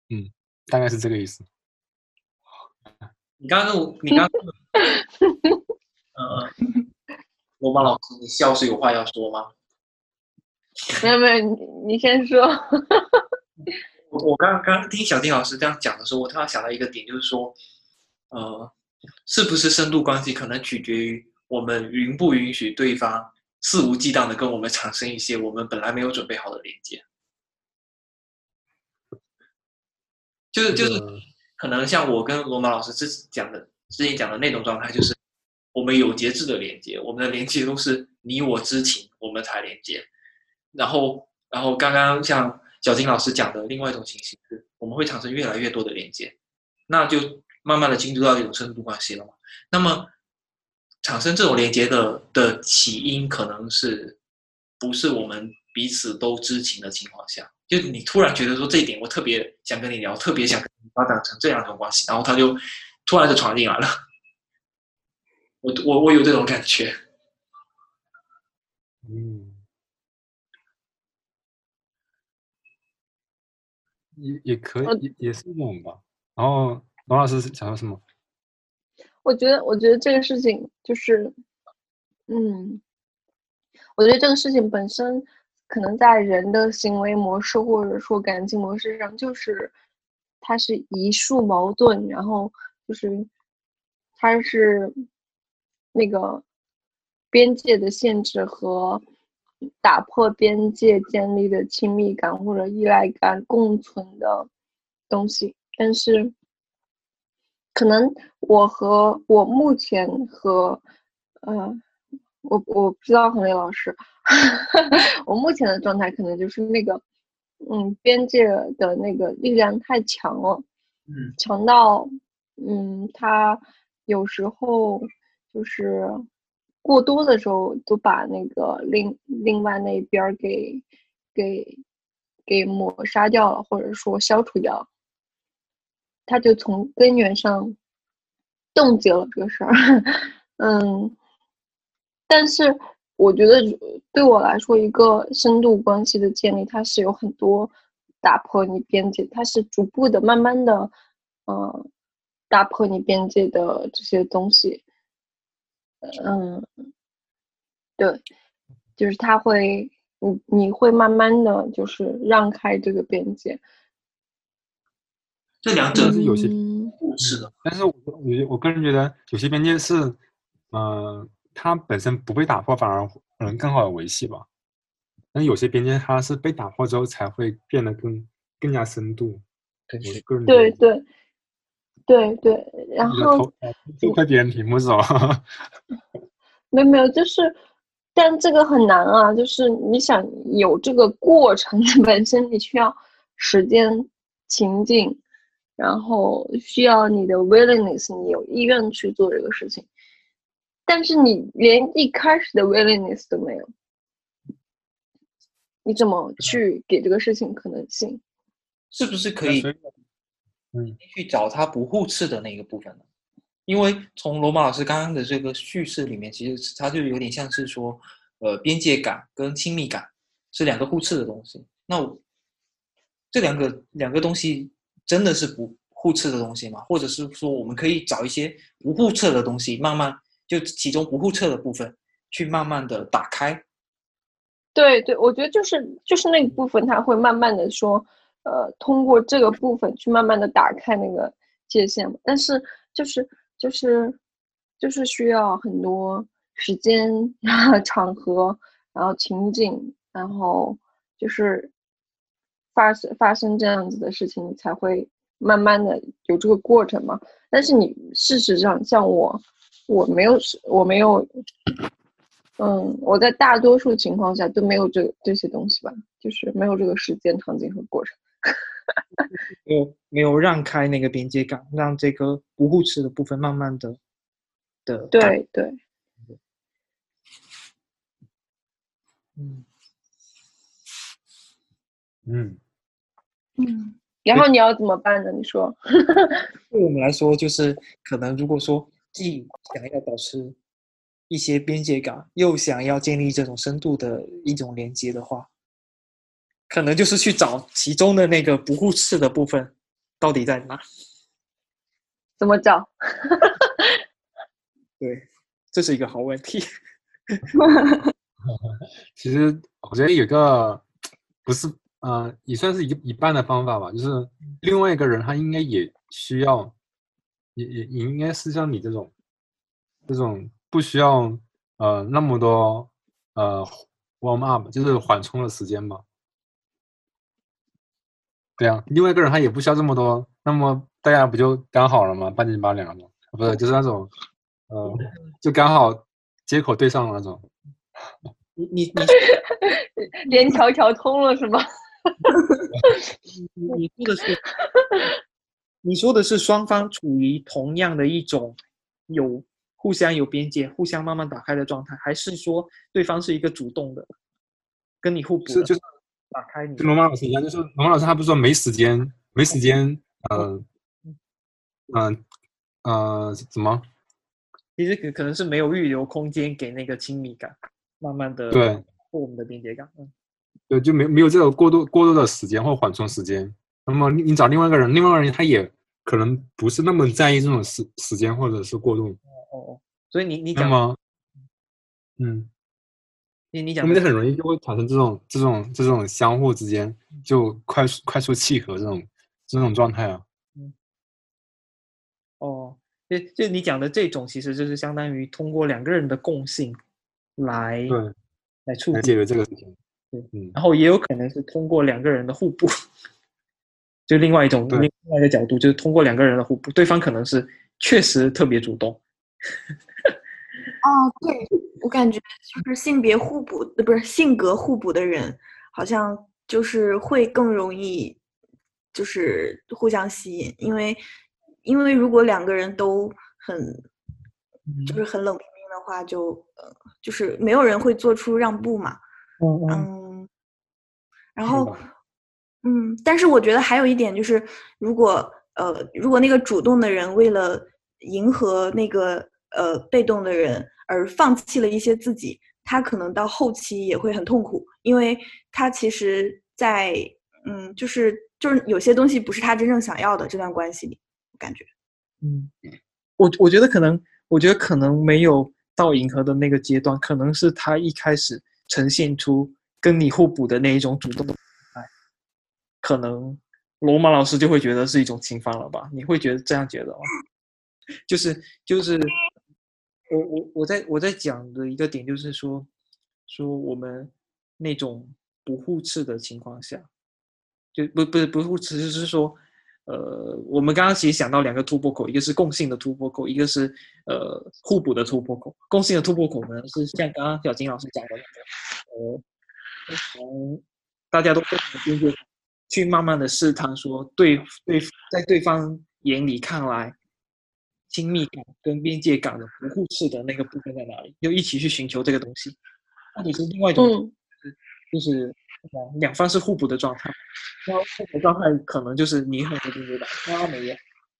嗯，大概是这个意思。你刚刚我，你刚刚，呃，罗马老师，你笑是有话要说吗？没有没有，你你先说。我我刚刚刚听小丁老师这样讲的时候，我突然想到一个点，就是说，呃，是不是深度关系可能取决于。我们允不允许对方肆无忌惮的跟我们产生一些我们本来没有准备好的连接？就是就是，可能像我跟罗马老师之讲的之前讲的那种状态，就是我们有节制的连接，我们的连接都是你我之情，我们才连接。然后，然后刚刚像小金老师讲的另外一种情形是，我们会产生越来越多的连接，那就慢慢的进入到一种深度关系了嘛？那么。产生这种连接的的起因，可能是不是我们彼此都知情的情况下，就你突然觉得说这一点，我特别想跟你聊，特别想跟你发展成这样一种关系，然后他就突然就闯进来了。我我我有这种感觉。也也可以，也也是一种吧。然后王老师想说什么？我觉得，我觉得这个事情就是，嗯，我觉得这个事情本身可能在人的行为模式或者说感情模式上，就是它是一束矛盾，然后就是它是那个边界的限制和打破边界建立的亲密感或者依赖感共存的东西，但是。可能我和我目前和，呃，我我不知道何磊老师，我目前的状态可能就是那个，嗯，边界的那个力量太强了，嗯，强到，嗯，他有时候就是过多的时候都把那个另另外那边给给给抹杀掉了，或者说消除掉。他就从根源上冻结了这个事儿。嗯，但是我觉得对我来说，一个深度关系的建立，它是有很多打破你边界，它是逐步的、慢慢的，嗯，打破你边界的这些东西。嗯，对，就是他会，你你会慢慢的就是让开这个边界。这两者是有些互斥的，但是我我我个人觉得有些边界是，嗯，它本身不被打破，反而可能更好的维系吧。但有些边界它是被打破之后才会变得更更加深度。对，个人对对对对，然后就快别人屏幕走。没有没有，就是，但这个很难啊，就是你想有这个过程 本身，你需要时间、情境。然后需要你的 willingness，你有意愿去做这个事情，但是你连一开始的 willingness 都没有，你怎么去给这个事情可能性？是不是可以，嗯，去找他不互斥的那个部分呢？因为从罗马老师刚刚的这个叙事里面，其实他就有点像是说，呃，边界感跟亲密感是两个互斥的东西。那这两个两个东西。真的是不互斥的东西吗？或者是说，我们可以找一些不互斥的东西，慢慢就其中不互斥的部分，去慢慢的打开。对对，我觉得就是就是那个部分，他会慢慢的说，呃，通过这个部分去慢慢的打开那个界限。但是就是就是就是需要很多时间、场合，然后情景，然后就是。发生发生这样子的事情，才会慢慢的有这个过程嘛。但是你事实上，像我，我没有，我没有，嗯，我在大多数情况下都没有这这些东西吧，就是没有这个时间、场景和过程，没有没有让开那个边界感，让这个不互斥的部分慢慢的的对对，嗯嗯。嗯，然后你要怎么办呢？你说，对我们来说，就是可能如果说既想要保持一些边界感，又想要建立这种深度的一种连接的话，可能就是去找其中的那个不互斥的部分到底在哪？怎么找？对，这是一个好问题。其实我觉得有个不是。呃，也算是一一半的方法吧。就是另外一个人，他应该也需要，也也也应该是像你这种，这种不需要呃那么多呃 warm up，就是缓冲的时间吧。对啊，另外一个人他也不需要这么多，那么大家不就刚好了吗？半斤八两吗？不是，就是那种，呃，就刚好接口对上了那种。你你你，连条条通了是吗？你说的是，你说的是双方处于同样的一种有互相有边界、互相慢慢打开的状态，还是说对方是一个主动的，跟你互补？是就是打开你。跟龙马老师一样，就是龙马老师他不是说没时间，没时间，呃，嗯，呃，怎么？其实可可能是没有预留空间给那个亲密感，慢慢的对破我们的边界感，嗯。对，就没没有这个过度过度的时间或缓冲时间。那么你找另外一个人，另外一个人他也可能不是那么在意这种时时间或者是过度。哦哦，所以你你讲吗？嗯，你你讲，我们就很容易就会产生这种这种这种相互之间就快速快速契合这种这种状态啊。嗯。哦，就就你讲的这种，其实就是相当于通过两个人的共性来对来处理解决这个事情。对，嗯，然后也有可能是通过两个人的互补，就另外一种另外一个角度，就是通过两个人的互补，对方可能是确实特别主动。哦，对，我感觉就是性别互补，呃，不是性格互补的人，好像就是会更容易，就是互相吸引，因为因为如果两个人都很，就是很冷冰冰的话，就呃，就是没有人会做出让步嘛。嗯。嗯，然后，嗯，但是我觉得还有一点就是，如果呃，如果那个主动的人为了迎合那个呃被动的人而放弃了一些自己，他可能到后期也会很痛苦，因为他其实在嗯，就是就是有些东西不是他真正想要的这段关系里，感觉。嗯，我我觉得可能，我觉得可能没有到迎合的那个阶段，可能是他一开始呈现出跟你互补的那一种主动的爱，可能罗马老师就会觉得是一种侵犯了吧？你会觉得这样觉得吗？就是就是，我我我在我在讲的一个点就是说，说我们那种不互斥的情况下，就不不是不互斥，就是说。呃，我们刚刚其实想到两个突破口，一个是共性的突破口，一个是呃互补的突破口。共性的突破口呢，是像刚刚小金老师讲的那个，呃，从大家都非常边界去慢慢的试探，说对对，在对方眼里看来，亲密感跟边界感的不互斥的那个部分在哪里，就一起去寻求这个东西，或者是另外一种，就是两方是互补的状态。然后互补状态可能就是你很有边界感，他没有，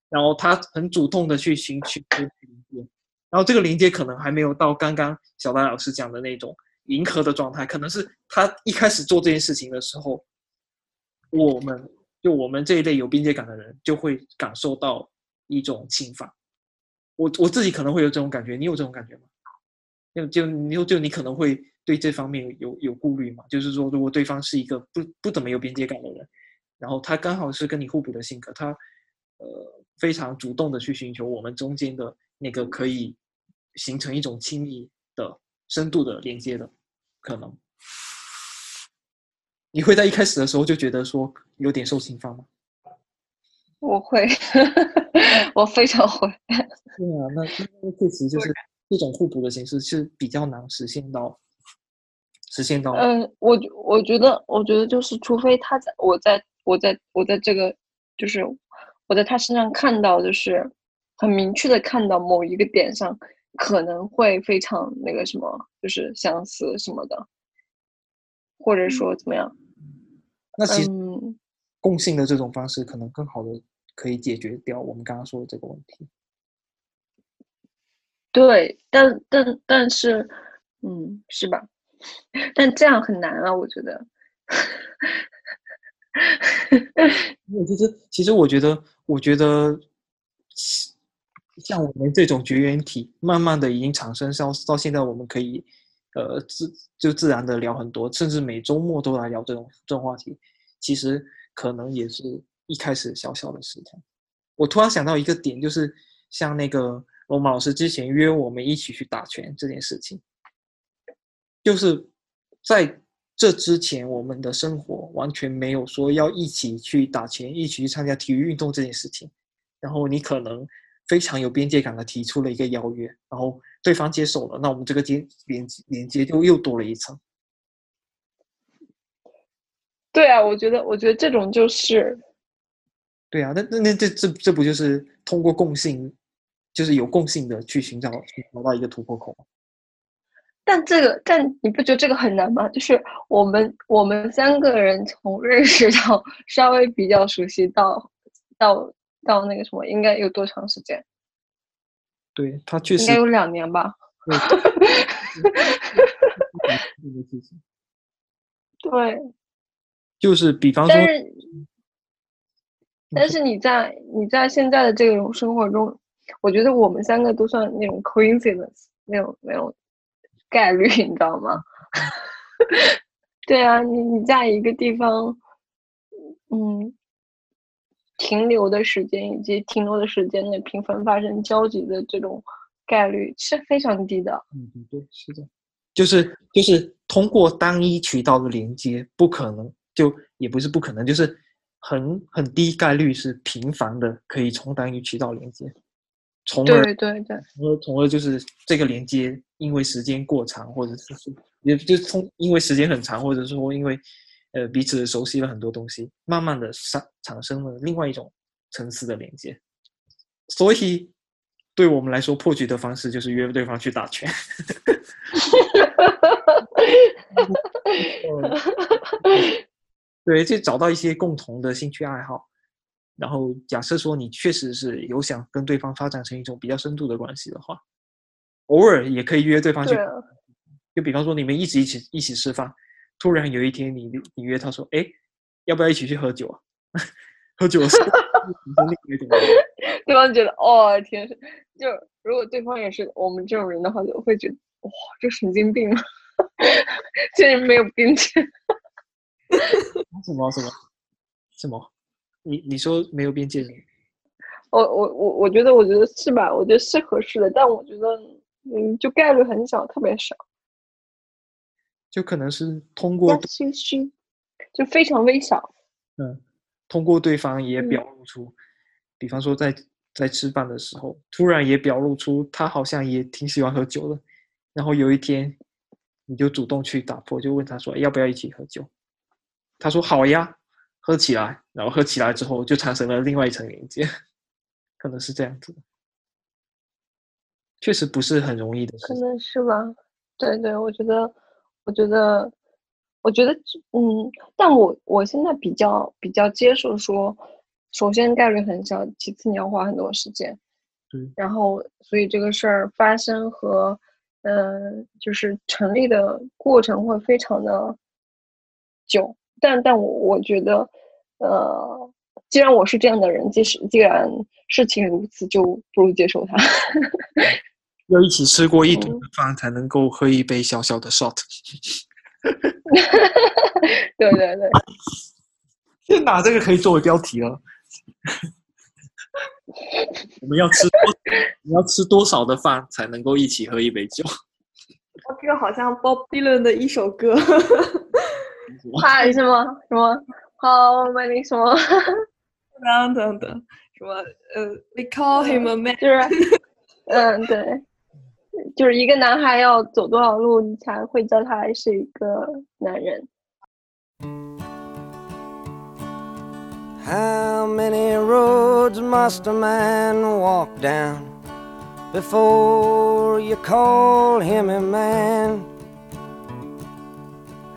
然后他很主动的去寻求连接，然后这个连接可能还没有到刚刚小白老师讲的那种迎合的状态，可能是他一开始做这件事情的时候，我们就我们这一类有边界感的人就会感受到一种侵犯。我我自己可能会有这种感觉，你有这种感觉吗？就就你就你可能会。对这方面有有顾虑嘛？就是说，如果对方是一个不不怎么有边界感的人，然后他刚好是跟你互补的性格，他呃非常主动的去寻求我们中间的那个可以形成一种亲密的深度的连接的可能，你会在一开始的时候就觉得说有点受侵犯吗？我会，我非常会。对啊，那那确实就是这种互补的形式是比较难实现到。实现到嗯，我我觉得，我觉得就是，除非他在我在我在我在这个，就是我在他身上看到，就是很明确的看到某一个点上可能会非常那个什么，就是相似什么的，或者说怎么样？那其实共性的这种方式可能更好的可以解决掉我们刚刚说的这个问题。对，但但但是，嗯，是吧？但这样很难啊，我觉得。其实，其实我觉得，我觉得，像我们这种绝缘体，慢慢的已经产生，到到现在，我们可以，呃，自就自然的聊很多，甚至每周末都来聊这种这种话题。其实，可能也是一开始小小的试探。我突然想到一个点，就是像那个罗马老师之前约我们一起去打拳这件事情。就是在这之前，我们的生活完全没有说要一起去打拳、一起去参加体育运动这件事情。然后你可能非常有边界感的提出了一个邀约，然后对方接受了，那我们这个接连连接就又多了一层。对啊，我觉得，我觉得这种就是，对啊，那那那这这这不就是通过共性，就是有共性的去寻找去找到一个突破口吗？但这个，但你不觉得这个很难吗？就是我们我们三个人从认识到稍微比较熟悉到到到那个什么，应该有多长时间？对他确实应该有两年吧。对，就是比方说，但是但是你在你在现在的这种生活中，我觉得我们三个都算那种 coincidence，那种那种。概率你知道吗？对啊，你你在一个地方，嗯，停留的时间以及停留的时间内频繁发生交集的这种概率是非常低的。嗯，对，是的，就是就是通过单一渠道的连接，不可能，就也不是不可能，就是很很低概率是频繁的可以从单于渠道连接。从而对对对，从而从而就是这个连接，因为时间过长，或者是也就从因为时间很长，或者说因为呃彼此熟悉了很多东西，慢慢的产产生了另外一种层次的连接。所以对我们来说，破局的方式就是约对方去打拳。对，就找到一些共同的兴趣爱好，然后假设说你确实是有想跟对方发展成一种比较深度的关系的话，偶尔也可以约对方去就比方说你们一直一起一起吃饭，突然有一天你你约他说，哎，要不要一起去喝酒啊？喝酒是 对方觉得哦天，就如果对方也是我们这种人的话，就会觉得哇，这神经病啊，这人没有边界。什么什么什么？你你说没有边界感？我我我我觉得我觉得是吧？我觉得是合适的，但我觉得嗯，就概率很小，特别少。就可能是通过呀，嘘嘘，就非常微小。嗯，通过对方也嗯表露出，比方说在在吃饭的时候，突然也表露出他好像也挺喜欢喝酒的，然后有一天你就主动去打破，就问他说要不要一起喝酒，他说好呀，喝起来，然后喝起来之后就产生了另外一层连接，可能是这样子的，确实不是很容易的事可。能是吧。对对，我觉得，我觉得，我觉得，嗯，但我我现在比较比较接受说，首先概率很小，其次你要花很多时间，对然后所以这个事儿发生和，嗯、就是成立的过程会非常的久，但但我我觉得，呃，既然我是这样的人，即使既然事情如此，就不如接受它。要一起吃过一顿嗯饭才能够喝一杯小小的 shot。对对对。天哪，这个可以作为标题了。我们要吃多，你要吃多少的饭才能够一起喝一杯酒？哦，这个好像 Bob Dylan 的一首歌。嗨什么什么，How many 什么，等等等，什么呃，We call him a man。就是嗯对，就是一个男孩要走多少路，你才会叫他是一个男人。How many roads must a man walk down before you call him a man?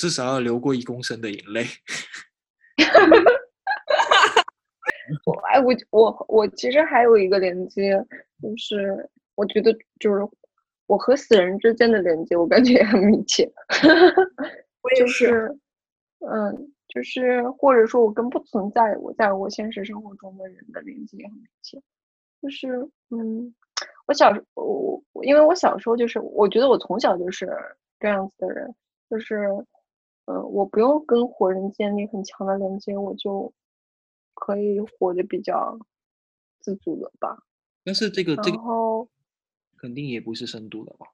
至少要流过一公升的眼泪。我哎我我我其实还有一个连接，就是我觉得就是我和死人之间的连接，我感觉也很密切。我就也是，是，嗯，就是或者说我跟不存在我在我现实生活中的人的连接也很密切。就是，嗯，我小时我我因为我小时候就是，我觉得我从小就是这样子的人，就是，嗯，我不用跟活人建立很强的连接，我就可以活得比较自主的吧。但是这个这个然后肯定也不是深度的吧？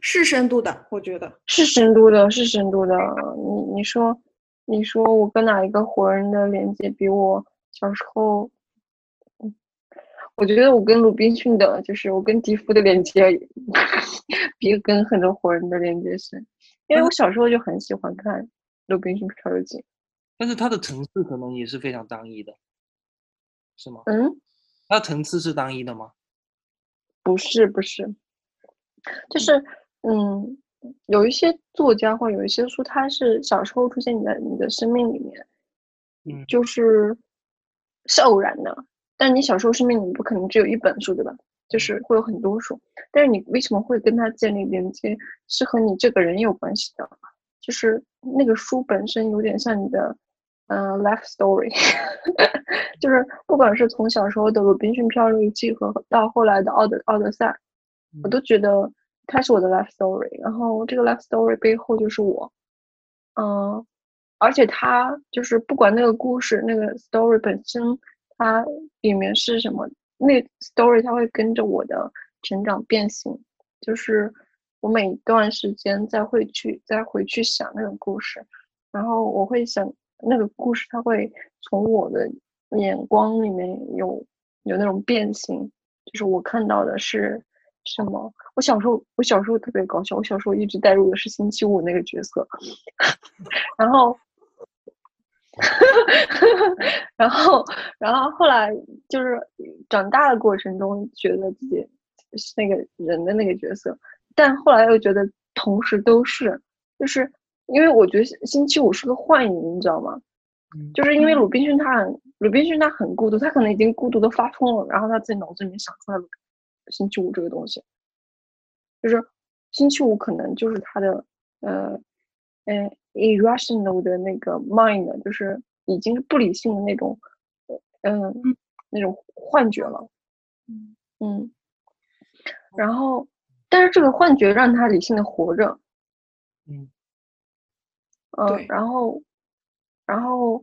是深度的，我觉得。是深度的，是深度的。你你说，你说我跟哪一个活人的连接比我小时候，嗯，我觉得我跟鲁滨逊的，就是我跟迪夫的连接，比跟很多活人的连接深，因为我小时候就很喜欢看《鲁滨逊漂流记》。但是它的层次可能也是非常单一的，是吗？嗯，它层次是单一的吗？不是不是，就是嗯，有一些作家或有一些书，它是小时候出现你的你的生命里面，嗯就是是偶然的。但你小时候生命里不可能只有一本书，对吧？就是会有很多书，但是你为什么会跟它建立连接，是和你这个人有关系的。就是那个书本身有点像你的，嗯、life story，就是不管是从小时候的《鲁滨逊漂流记》和到后来的《奥德奥德赛》，我都觉得它是我的 life story。然后这个 life story 背后就是我，嗯，而且它就是不管那个故事那个 story 本身，它里面是什么那 story 它会跟着我的成长变形，就是我每一段时间再会去再回去想那个故事，然后我会想那个故事，它会从我的眼光里面有有那种变形，就是我看到的是什么？我小时候我小时候特别搞笑，我小时候一直带入的是星期五那个角色，然后。然后，然后后来就是长大的过程中，觉得自己是那个人的那个角色，但后来又觉得同时都是，就是因为我觉得星期五是个幻影，你知道吗？就是因为鲁滨逊他很鲁滨逊他很孤独，他可能已经孤独的发疯了，然后他自己脑子里面想出来了星期五这个东西，就是星期五可能就是他的呃。嗯，irrational 的那个 mind 就是已经是不理性的那种，嗯，那种幻觉了，嗯嗯，然后，但是这个幻觉让他理性的活着，嗯，嗯，然后，然后，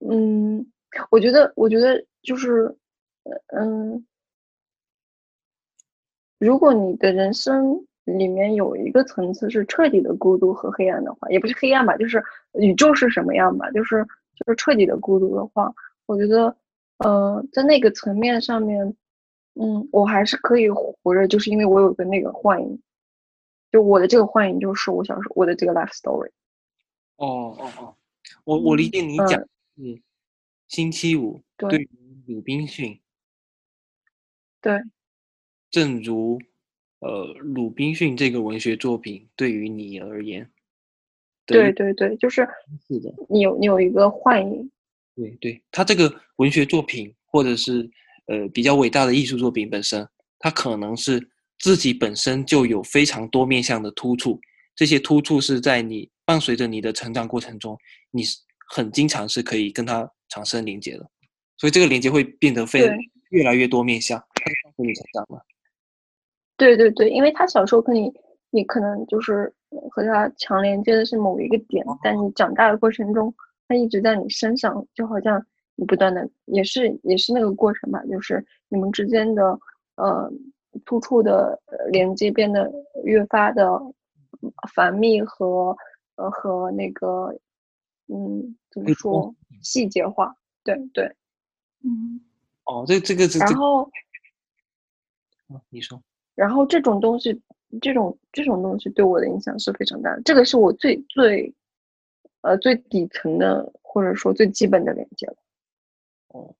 嗯，我觉得，我觉得就是，嗯，如果你的人生。里面有一个层次是彻底的孤独和黑暗的话，也不是黑暗吧，就是宇宙是什么样吧，就是就是彻底的孤独的话，我觉得，呃，在那个层面上面，嗯，我还是可以活着，就是因为我有个那个幻影，就我的这个幻影就是我小时候我的这个 life story。哦哦哦，我我理解你讲嗯星期五对于鲁滨逊，对，正如。呃，鲁滨逊这个文学作品对于你而言，对对对，就是是的，你有你有一个幻影，对对，他这个文学作品或者是呃比较伟大的艺术作品本身，它可能是自己本身就有非常多面向的突触，这些突触是在你伴随着你的成长过程中，你是很经常是可以跟它产生连接的，所以这个连接会变得非越来越多面向，它跟你成长了。对对对，因为他小时候跟你，你可能就是和他强连接的是某一个点，但你长大的过程中，他一直在你身上，就好像你不断的，也是也是那个过程吧，就是你们之间的呃突出的连接变得越发的繁密和呃和那个嗯怎么说细节化，对对，嗯，哦，这这个这然后，啊，你说。然后这种东西，这种这种东西对我的影响是非常大的。这个是我最最，呃，最底层的，或者说最基本的连接了。哦，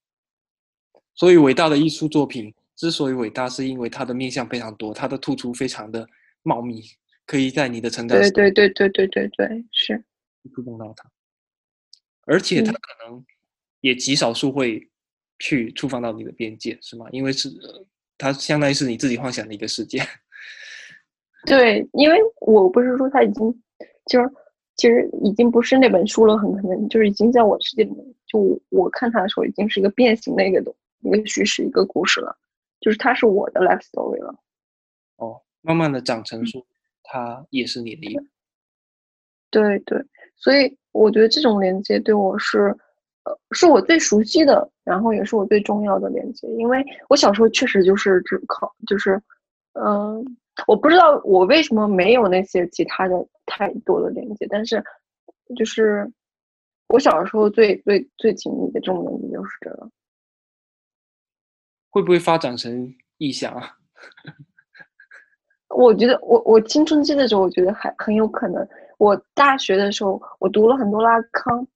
所以伟大的艺术作品之所以伟大，是因为它的面向非常多，它的突出非常的茂密，可以在你的成长对对对对对对对是触碰到它，而且它可能也极少数会去触碰到你的边界，是吗？因为是。它相当于是你自己幻想的一个世界，对，因为我不是说他已经，就是其实已经不是那本书了，很可能就是已经在我的世界里面，就我看它的时候已经是一个变形的一个东一个叙事一个故事了，就是它是我的 life story 了。哦，慢慢的长成书，它也是你的一个。对对，所以我觉得这种连接对我是。是我最熟悉的，然后也是我最重要的连接，因为我小时候确实就是只靠，就是，嗯，我不知道我为什么没有那些其他的太多的连接，但是，就是我小时候最最最紧密的这种连接就是这个。会不会发展成意象啊？我觉得我我青春期的时候，我觉得还很有可能。我大学的时候，我读了很多拉康，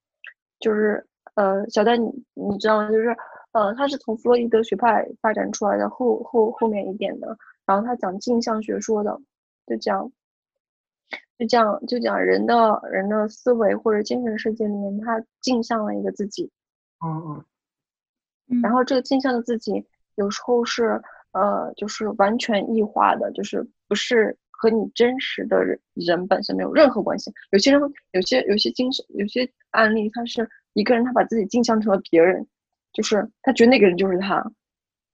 就是。呃，小戴，你你知道吗？就是，呃，他是从弗洛伊德学派发展出来的后后后面一点的，然后他讲镜像学说的，就讲，就讲就讲人的人的思维或者精神世界里面，他镜像了一个自己，嗯嗯，然后这个镜像的自己有时候是呃，就是完全异化的，就是不是和你真实的人人本身没有任何关系。有些人有些有些精神有些案例，他是。一个人，他把自己镜像成了别人，就是他觉得那个人就是他，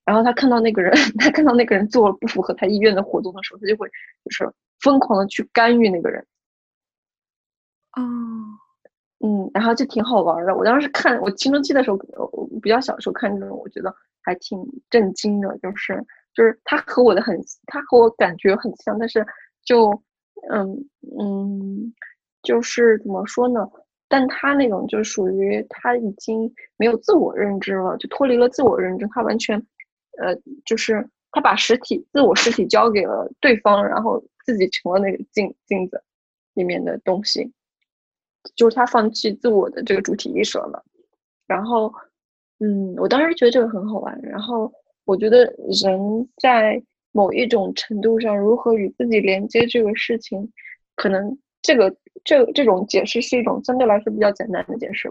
然后他看到那个人，他看到那个人做了不符合他意愿的活动的时候，他就会就是疯狂的去干预那个人。哦，嗯，然后就挺好玩的。我当时看我青春期的时候，比较小的时候看这种，我觉得还挺震惊的，就是就是他和我的很，他和我感觉很像，但是就嗯嗯，就是怎么说呢？但他那种就属于他已经没有自我认知了，就脱离了自我认知，他完全呃，就是他把实体自我实体交给了对方，然后自己成了那个镜镜子里面的东西，就是他放弃自我的这个主体意识了嘛，然后。嗯，我当时觉得这个很好玩。然后我觉得人在某一种程度上如何与自己连接这个事情，可能这个这这种解释是一种相对来说比较简单的解释。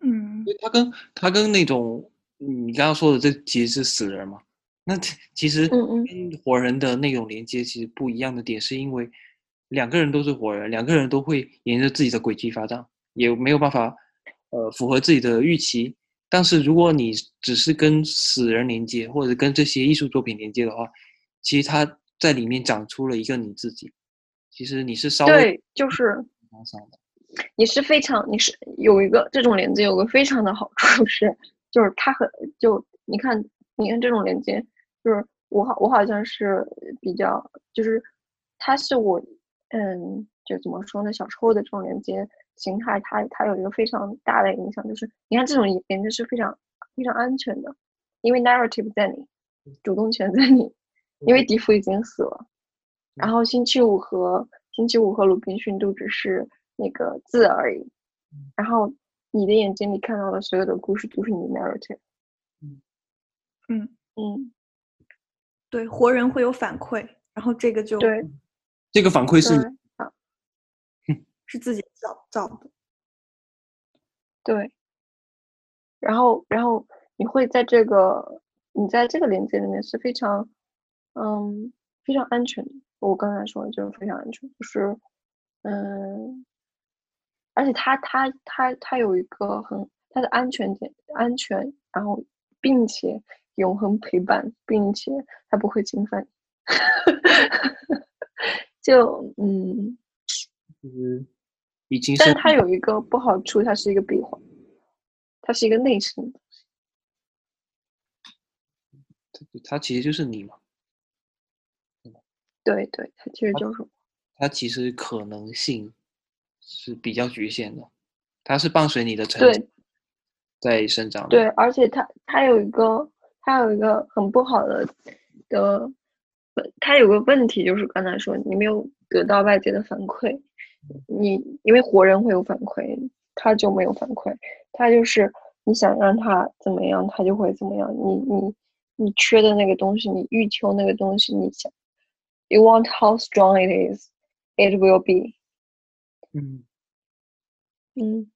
嗯，他跟他跟那种你刚刚说的这其实是死人嘛？那其实嗯嗯跟活人的那种连接其实不一样的点，是因为两个人都是活人，两个人都会沿着自己的轨迹发展，也没有办法。呃，符合自己的预期，但是如果你只是跟死人连接，或者跟这些艺术作品连接的话，其实它在里面长出了一个你自己。其实你是稍微对，就是你是非常，你是有一个这种连接，有个非常的好处是，就是它很就你看，你看这种连接，就是我好我好像是比较，就是它是我嗯，就怎么说呢，小时候的这种连接。形态它它有一个非常大的影响，就是你看这种连接是非常非常安全的，因为 narrative 在你，主动权在你，因为迪福已经死了，然后星期五和星期五和鲁滨逊都只是那个字而已，然后你的眼睛里看到的所有的故事都是你的 narrative，嗯。嗯。嗯，对，活人会有反馈，然后这个就对，这个反馈是啊是自己造造的，对。然后，然后你会在这个，你在这个连接里面是非常，嗯，非常安全。我刚才说的就是非常安全，就是，嗯，而且它它它它有一个很它的安全点，安全，然后并且永恒陪伴，并且它不会侵犯，就嗯，嗯。已经，但是它有一个不好处，它是一个闭环，它是一个内心的东西。它其实就是你嘛，对对，它其实就是我。它其实可能性是比较局限的，它是伴随你的成长在生长。对，而且它它有一个它有一个很不好的的，它有个问题就是刚才说你没有得到外界的反馈。你因为活人会有反馈，他就没有反馈，他就是你想让他怎么样，他就会怎么样。你你你缺的那个东西，你欲求那个东西，你想，you want how strong it is, it will be。嗯嗯。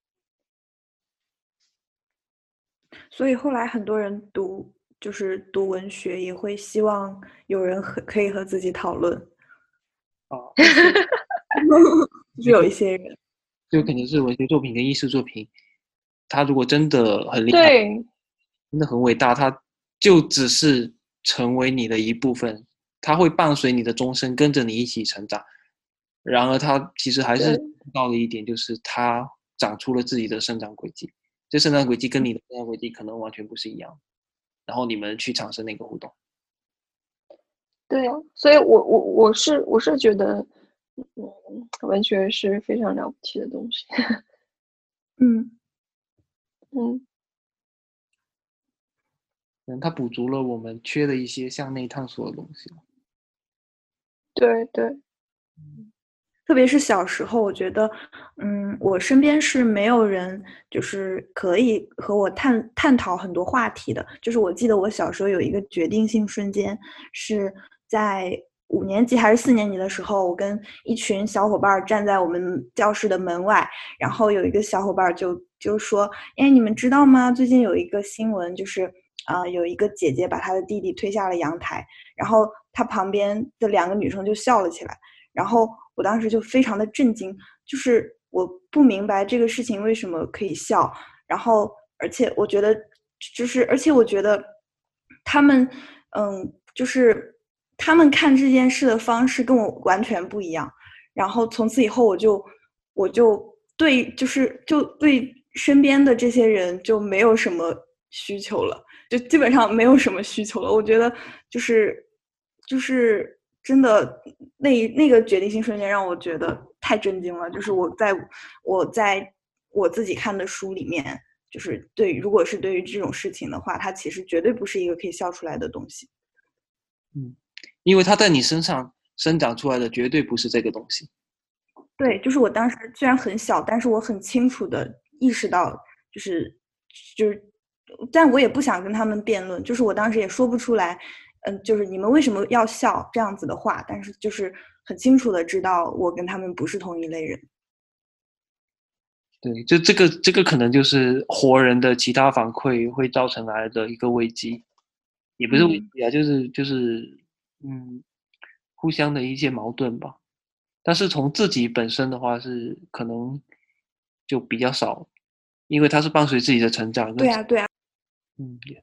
所以后来很多人读就是读文学，也会希望有人和可以和自己讨论。哦。就是有一些人，就肯定是文学作品跟艺术作品，他如果真的很厉害，对，真的很伟大，他就只是成为你的一部分，他会伴随你的终身，跟着你一起成长。然而，他其实还是到了一点，就是他长出了自己的生长轨迹，这生长轨迹跟你的生长轨迹可能完全不是一样。然后你们去产生那个互动。对呀，所以我我我是我是觉得。嗯，文学是非常了不起的东西。嗯嗯，嗯，它补足了我们缺的一些向内探索的东西。对对，特别是小时候，我觉得，嗯，我身边是没有人就是可以和我探探讨很多话题的。就是我记得我小时候有一个决定性瞬间，是在。五年级还是四年级的时候，我跟一群小伙伴站在我们教室的门外，然后有一个小伙伴就就说：“哎，你们知道吗？最近有一个新闻，就是啊，有一个姐姐把她的弟弟推下了阳台，然后她旁边的两个女生就笑了起来。然后我当时就非常的震惊，就是我不明白这个事情为什么可以笑。然后，而且我觉得，就是而且我觉得他们，嗯，就是。”他们看这件事的方式跟我完全不一样，然后从此以后我就我就对就是就对身边的这些人就没有什么需求了，就基本上没有什么需求了。我觉得就是就是真的那那个决定性瞬间让我觉得太震惊了。就是我在我在我自己看的书里面，就是对，如果是对于这种事情的话，它其实绝对不是一个可以笑出来的东西。嗯，因为它在你身上生长出来的绝对不是这个东西。对，就是我当时虽然很小，但是我很清楚的意识到，就是就是，但我也不想跟他们辩论，就是我当时也说不出来，嗯，就是你们为什么要笑这样子的话，但是就是很清楚的知道我跟他们不是同一类人。对，就这个这个可能就是活人的其他反馈会造成来的一个危机，也不是危机啊，就是就是嗯，互相的一些矛盾吧。但是从自己本身的话是可能就比较少，因为他是伴随自己的成长。对啊，对啊，嗯，也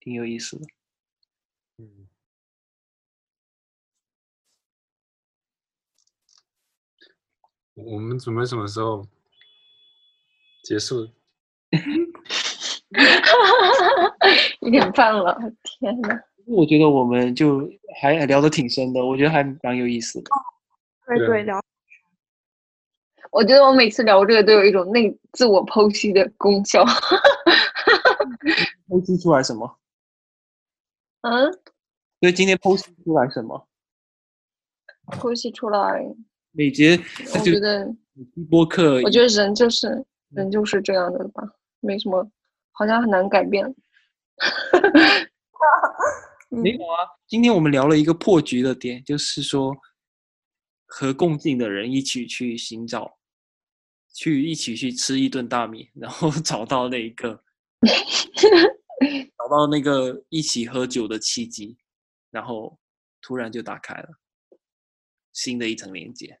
挺有意思的。嗯，我们准备什么时候结束？一点半了，天呐。我觉得我们就还聊得挺深的，我觉得还蛮有意思的。对对聊，我觉得我每次聊这个都有一种内自我剖析的功效。剖析出来什么？嗯？所以今天剖析出来什么？剖析出来。美杰，我觉得播客，我觉得人就是人就是这样的吧，没什么，好像很难改变。没有啊，今天我们聊了一个破局的点，就是说。和共进的人一起去寻找，去一起去吃一顿大米，然后 找到那一个，找到那个一起喝酒的契机，然后突然就打开了新的一层连接。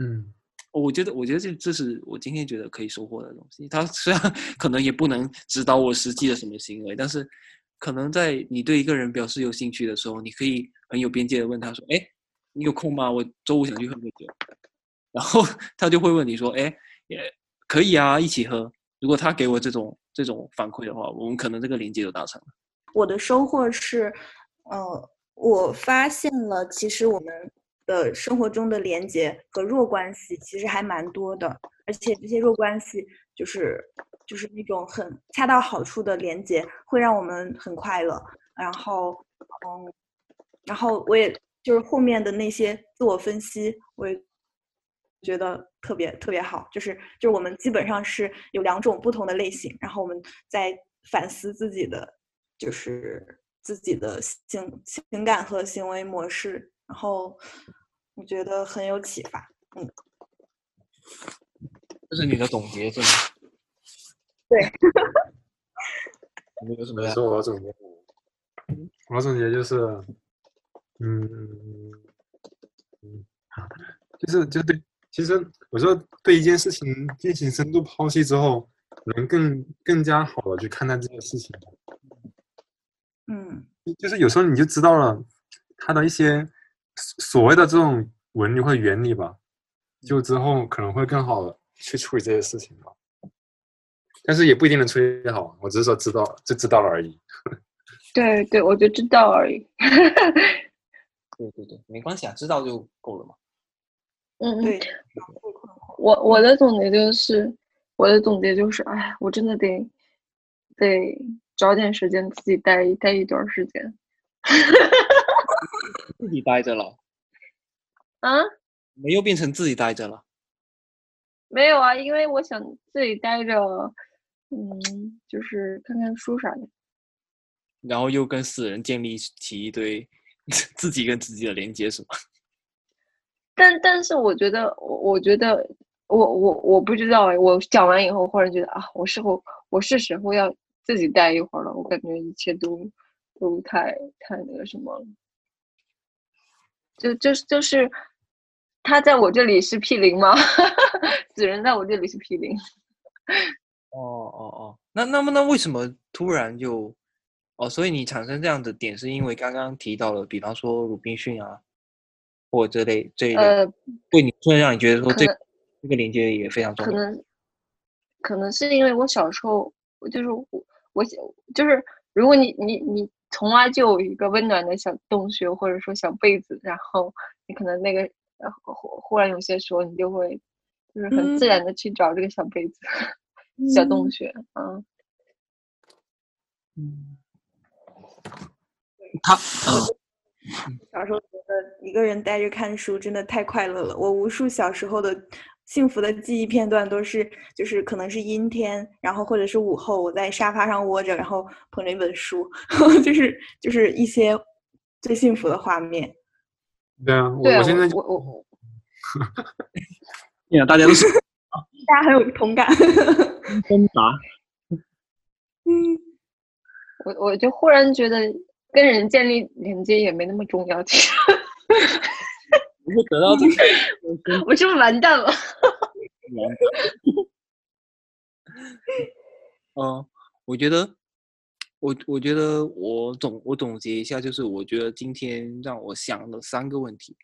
嗯，我觉得，我觉得这这是我今天觉得可以收获的东西。他虽然可能也不能指导我实际的什么行为，但是可能在你对一个人表示有兴趣的时候，你可以很有边界的问他说：“哎。”你有空吗？我周五想去喝个酒，然后 他就会问你说：“哎，也可以啊，一起喝。”如果他给我这种这种反馈的话，我们可能这个连接就达成了。我的收获是，呃，我发现了其实我们的生活中的连接和弱关系其实还蛮多的，而且这些弱关系就是就是那种很恰到好处的连接，会让我们很快乐。然后，嗯，然后我也。就是后面的那些自我分析，我也觉得特别特别好。就是就是我们基本上是有两种不同的类型，然后我们在反思自己的，就是自己的情情感和行为模式，然后我觉得很有启发。嗯，这是你的总结，是吗？对。你有什么？说我总结，我总结就是。嗯嗯，就是就对，其实我说对一件事情进行深度剖析之后，能更更加好的去看待这件事情。嗯，就是有时候你就知道了它的一些所谓的这种纹理或原理吧，就之后可能会更好的去处理这些事情吧。但是也不一定能处理好，我只是说知道就知道了而已。对对，我就知道而已。对对对，没关系啊，知道就够了嘛。嗯嗯，我我的总结就是，我的总结就是，哎，我真的得得找点时间自己待待一段时间。自己待着了？啊？没有变成自己待着了？没有啊，因为我想自己待着，嗯，就是看看书啥的。然后又跟死人建立起一堆。自己跟自己的连接是吗？但但是我觉得，我我觉得，我我我不知道。我讲完以后，忽然觉得啊，我是候我是时候要自己待一会儿了。我感觉一切都都太太那个什么了。就就是就是，他在我这里是 P 零吗？死人在我这里是 P 零。哦哦哦，那那么那为什么突然就？哦，所以你产生这样的点，是因为刚刚提到了，比方说鲁滨逊啊，或这类这一类，对你突然让你觉得说这这个连接也非常重要。可能可能是因为我小时候，我就是我我想就是如果你你你从来就有一个温暖的小洞穴或者说小被子，然后你可能那个呃忽忽然有些时候你就会就是很自然的去找这个小被子、小洞穴，啊。嗯，他嗯。小时候觉得一个人待着看书真的太快乐了。我无数小时候的幸福的记忆片段都是，就是可能是阴天，然后或者是午后，我在沙发上窝着，然后捧着一本书，就是就是一些最幸福的画面。对啊，我现在我我 呀，大家都是 大家很有同感。嗯，我我就忽然觉得。跟人建立连接也没那么重要，其实。不会得到这个，我是不是完蛋了？嗯，我觉得，我我觉得我总我总结一下，就是我觉得今天让我想了三个问题。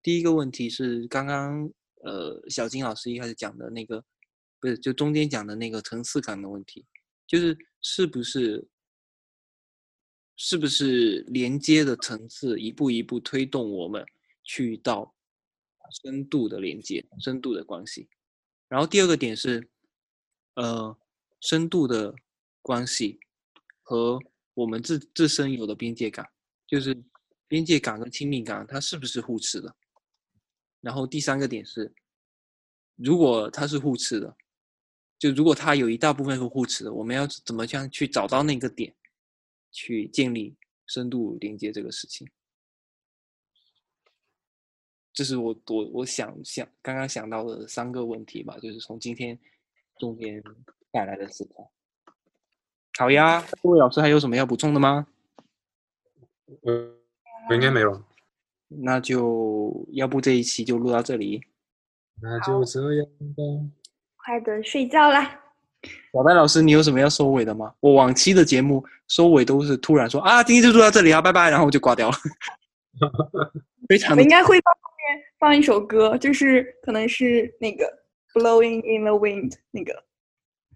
第一个问题是刚刚呃小金老师一开始讲的那个，不是就中间讲的那个层次感的问题，就是是不是。是不是连接的层次一步一步推动我们去到深度的连接、深度的关系？然后第二个点是，呃，深度的关系和我们自自身有的边界感，就是边界感跟亲密感，它是不是互斥的？然后第三个点是，如果它是互斥的，就如果它有一大部分是互斥的，我们要怎么样去找到那个点？去建立深度连接这个事情，这是我我我想想刚刚想到的三个问题吧，就是从今天中间带来的思考。好呀，各位老师还有什么要补充的吗？我我应该没有。那就要不这一期就录到这里。那就这样吧。快点睡觉啦。小白老师，你有什么要收尾的吗？我往期的节目收尾都是突然说啊，今天就做到这里啊，拜拜，然后我就挂掉了。非常，我应该会放后面放一首歌，就是可能是那个《Blowing in the Wind》那个。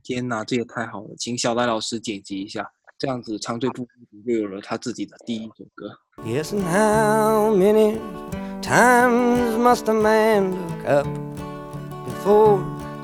天哪，这也太好了，请小白老师剪辑一下，这样子长醉不就有了他自己的第一首歌。Yes, and how many times must a man look up before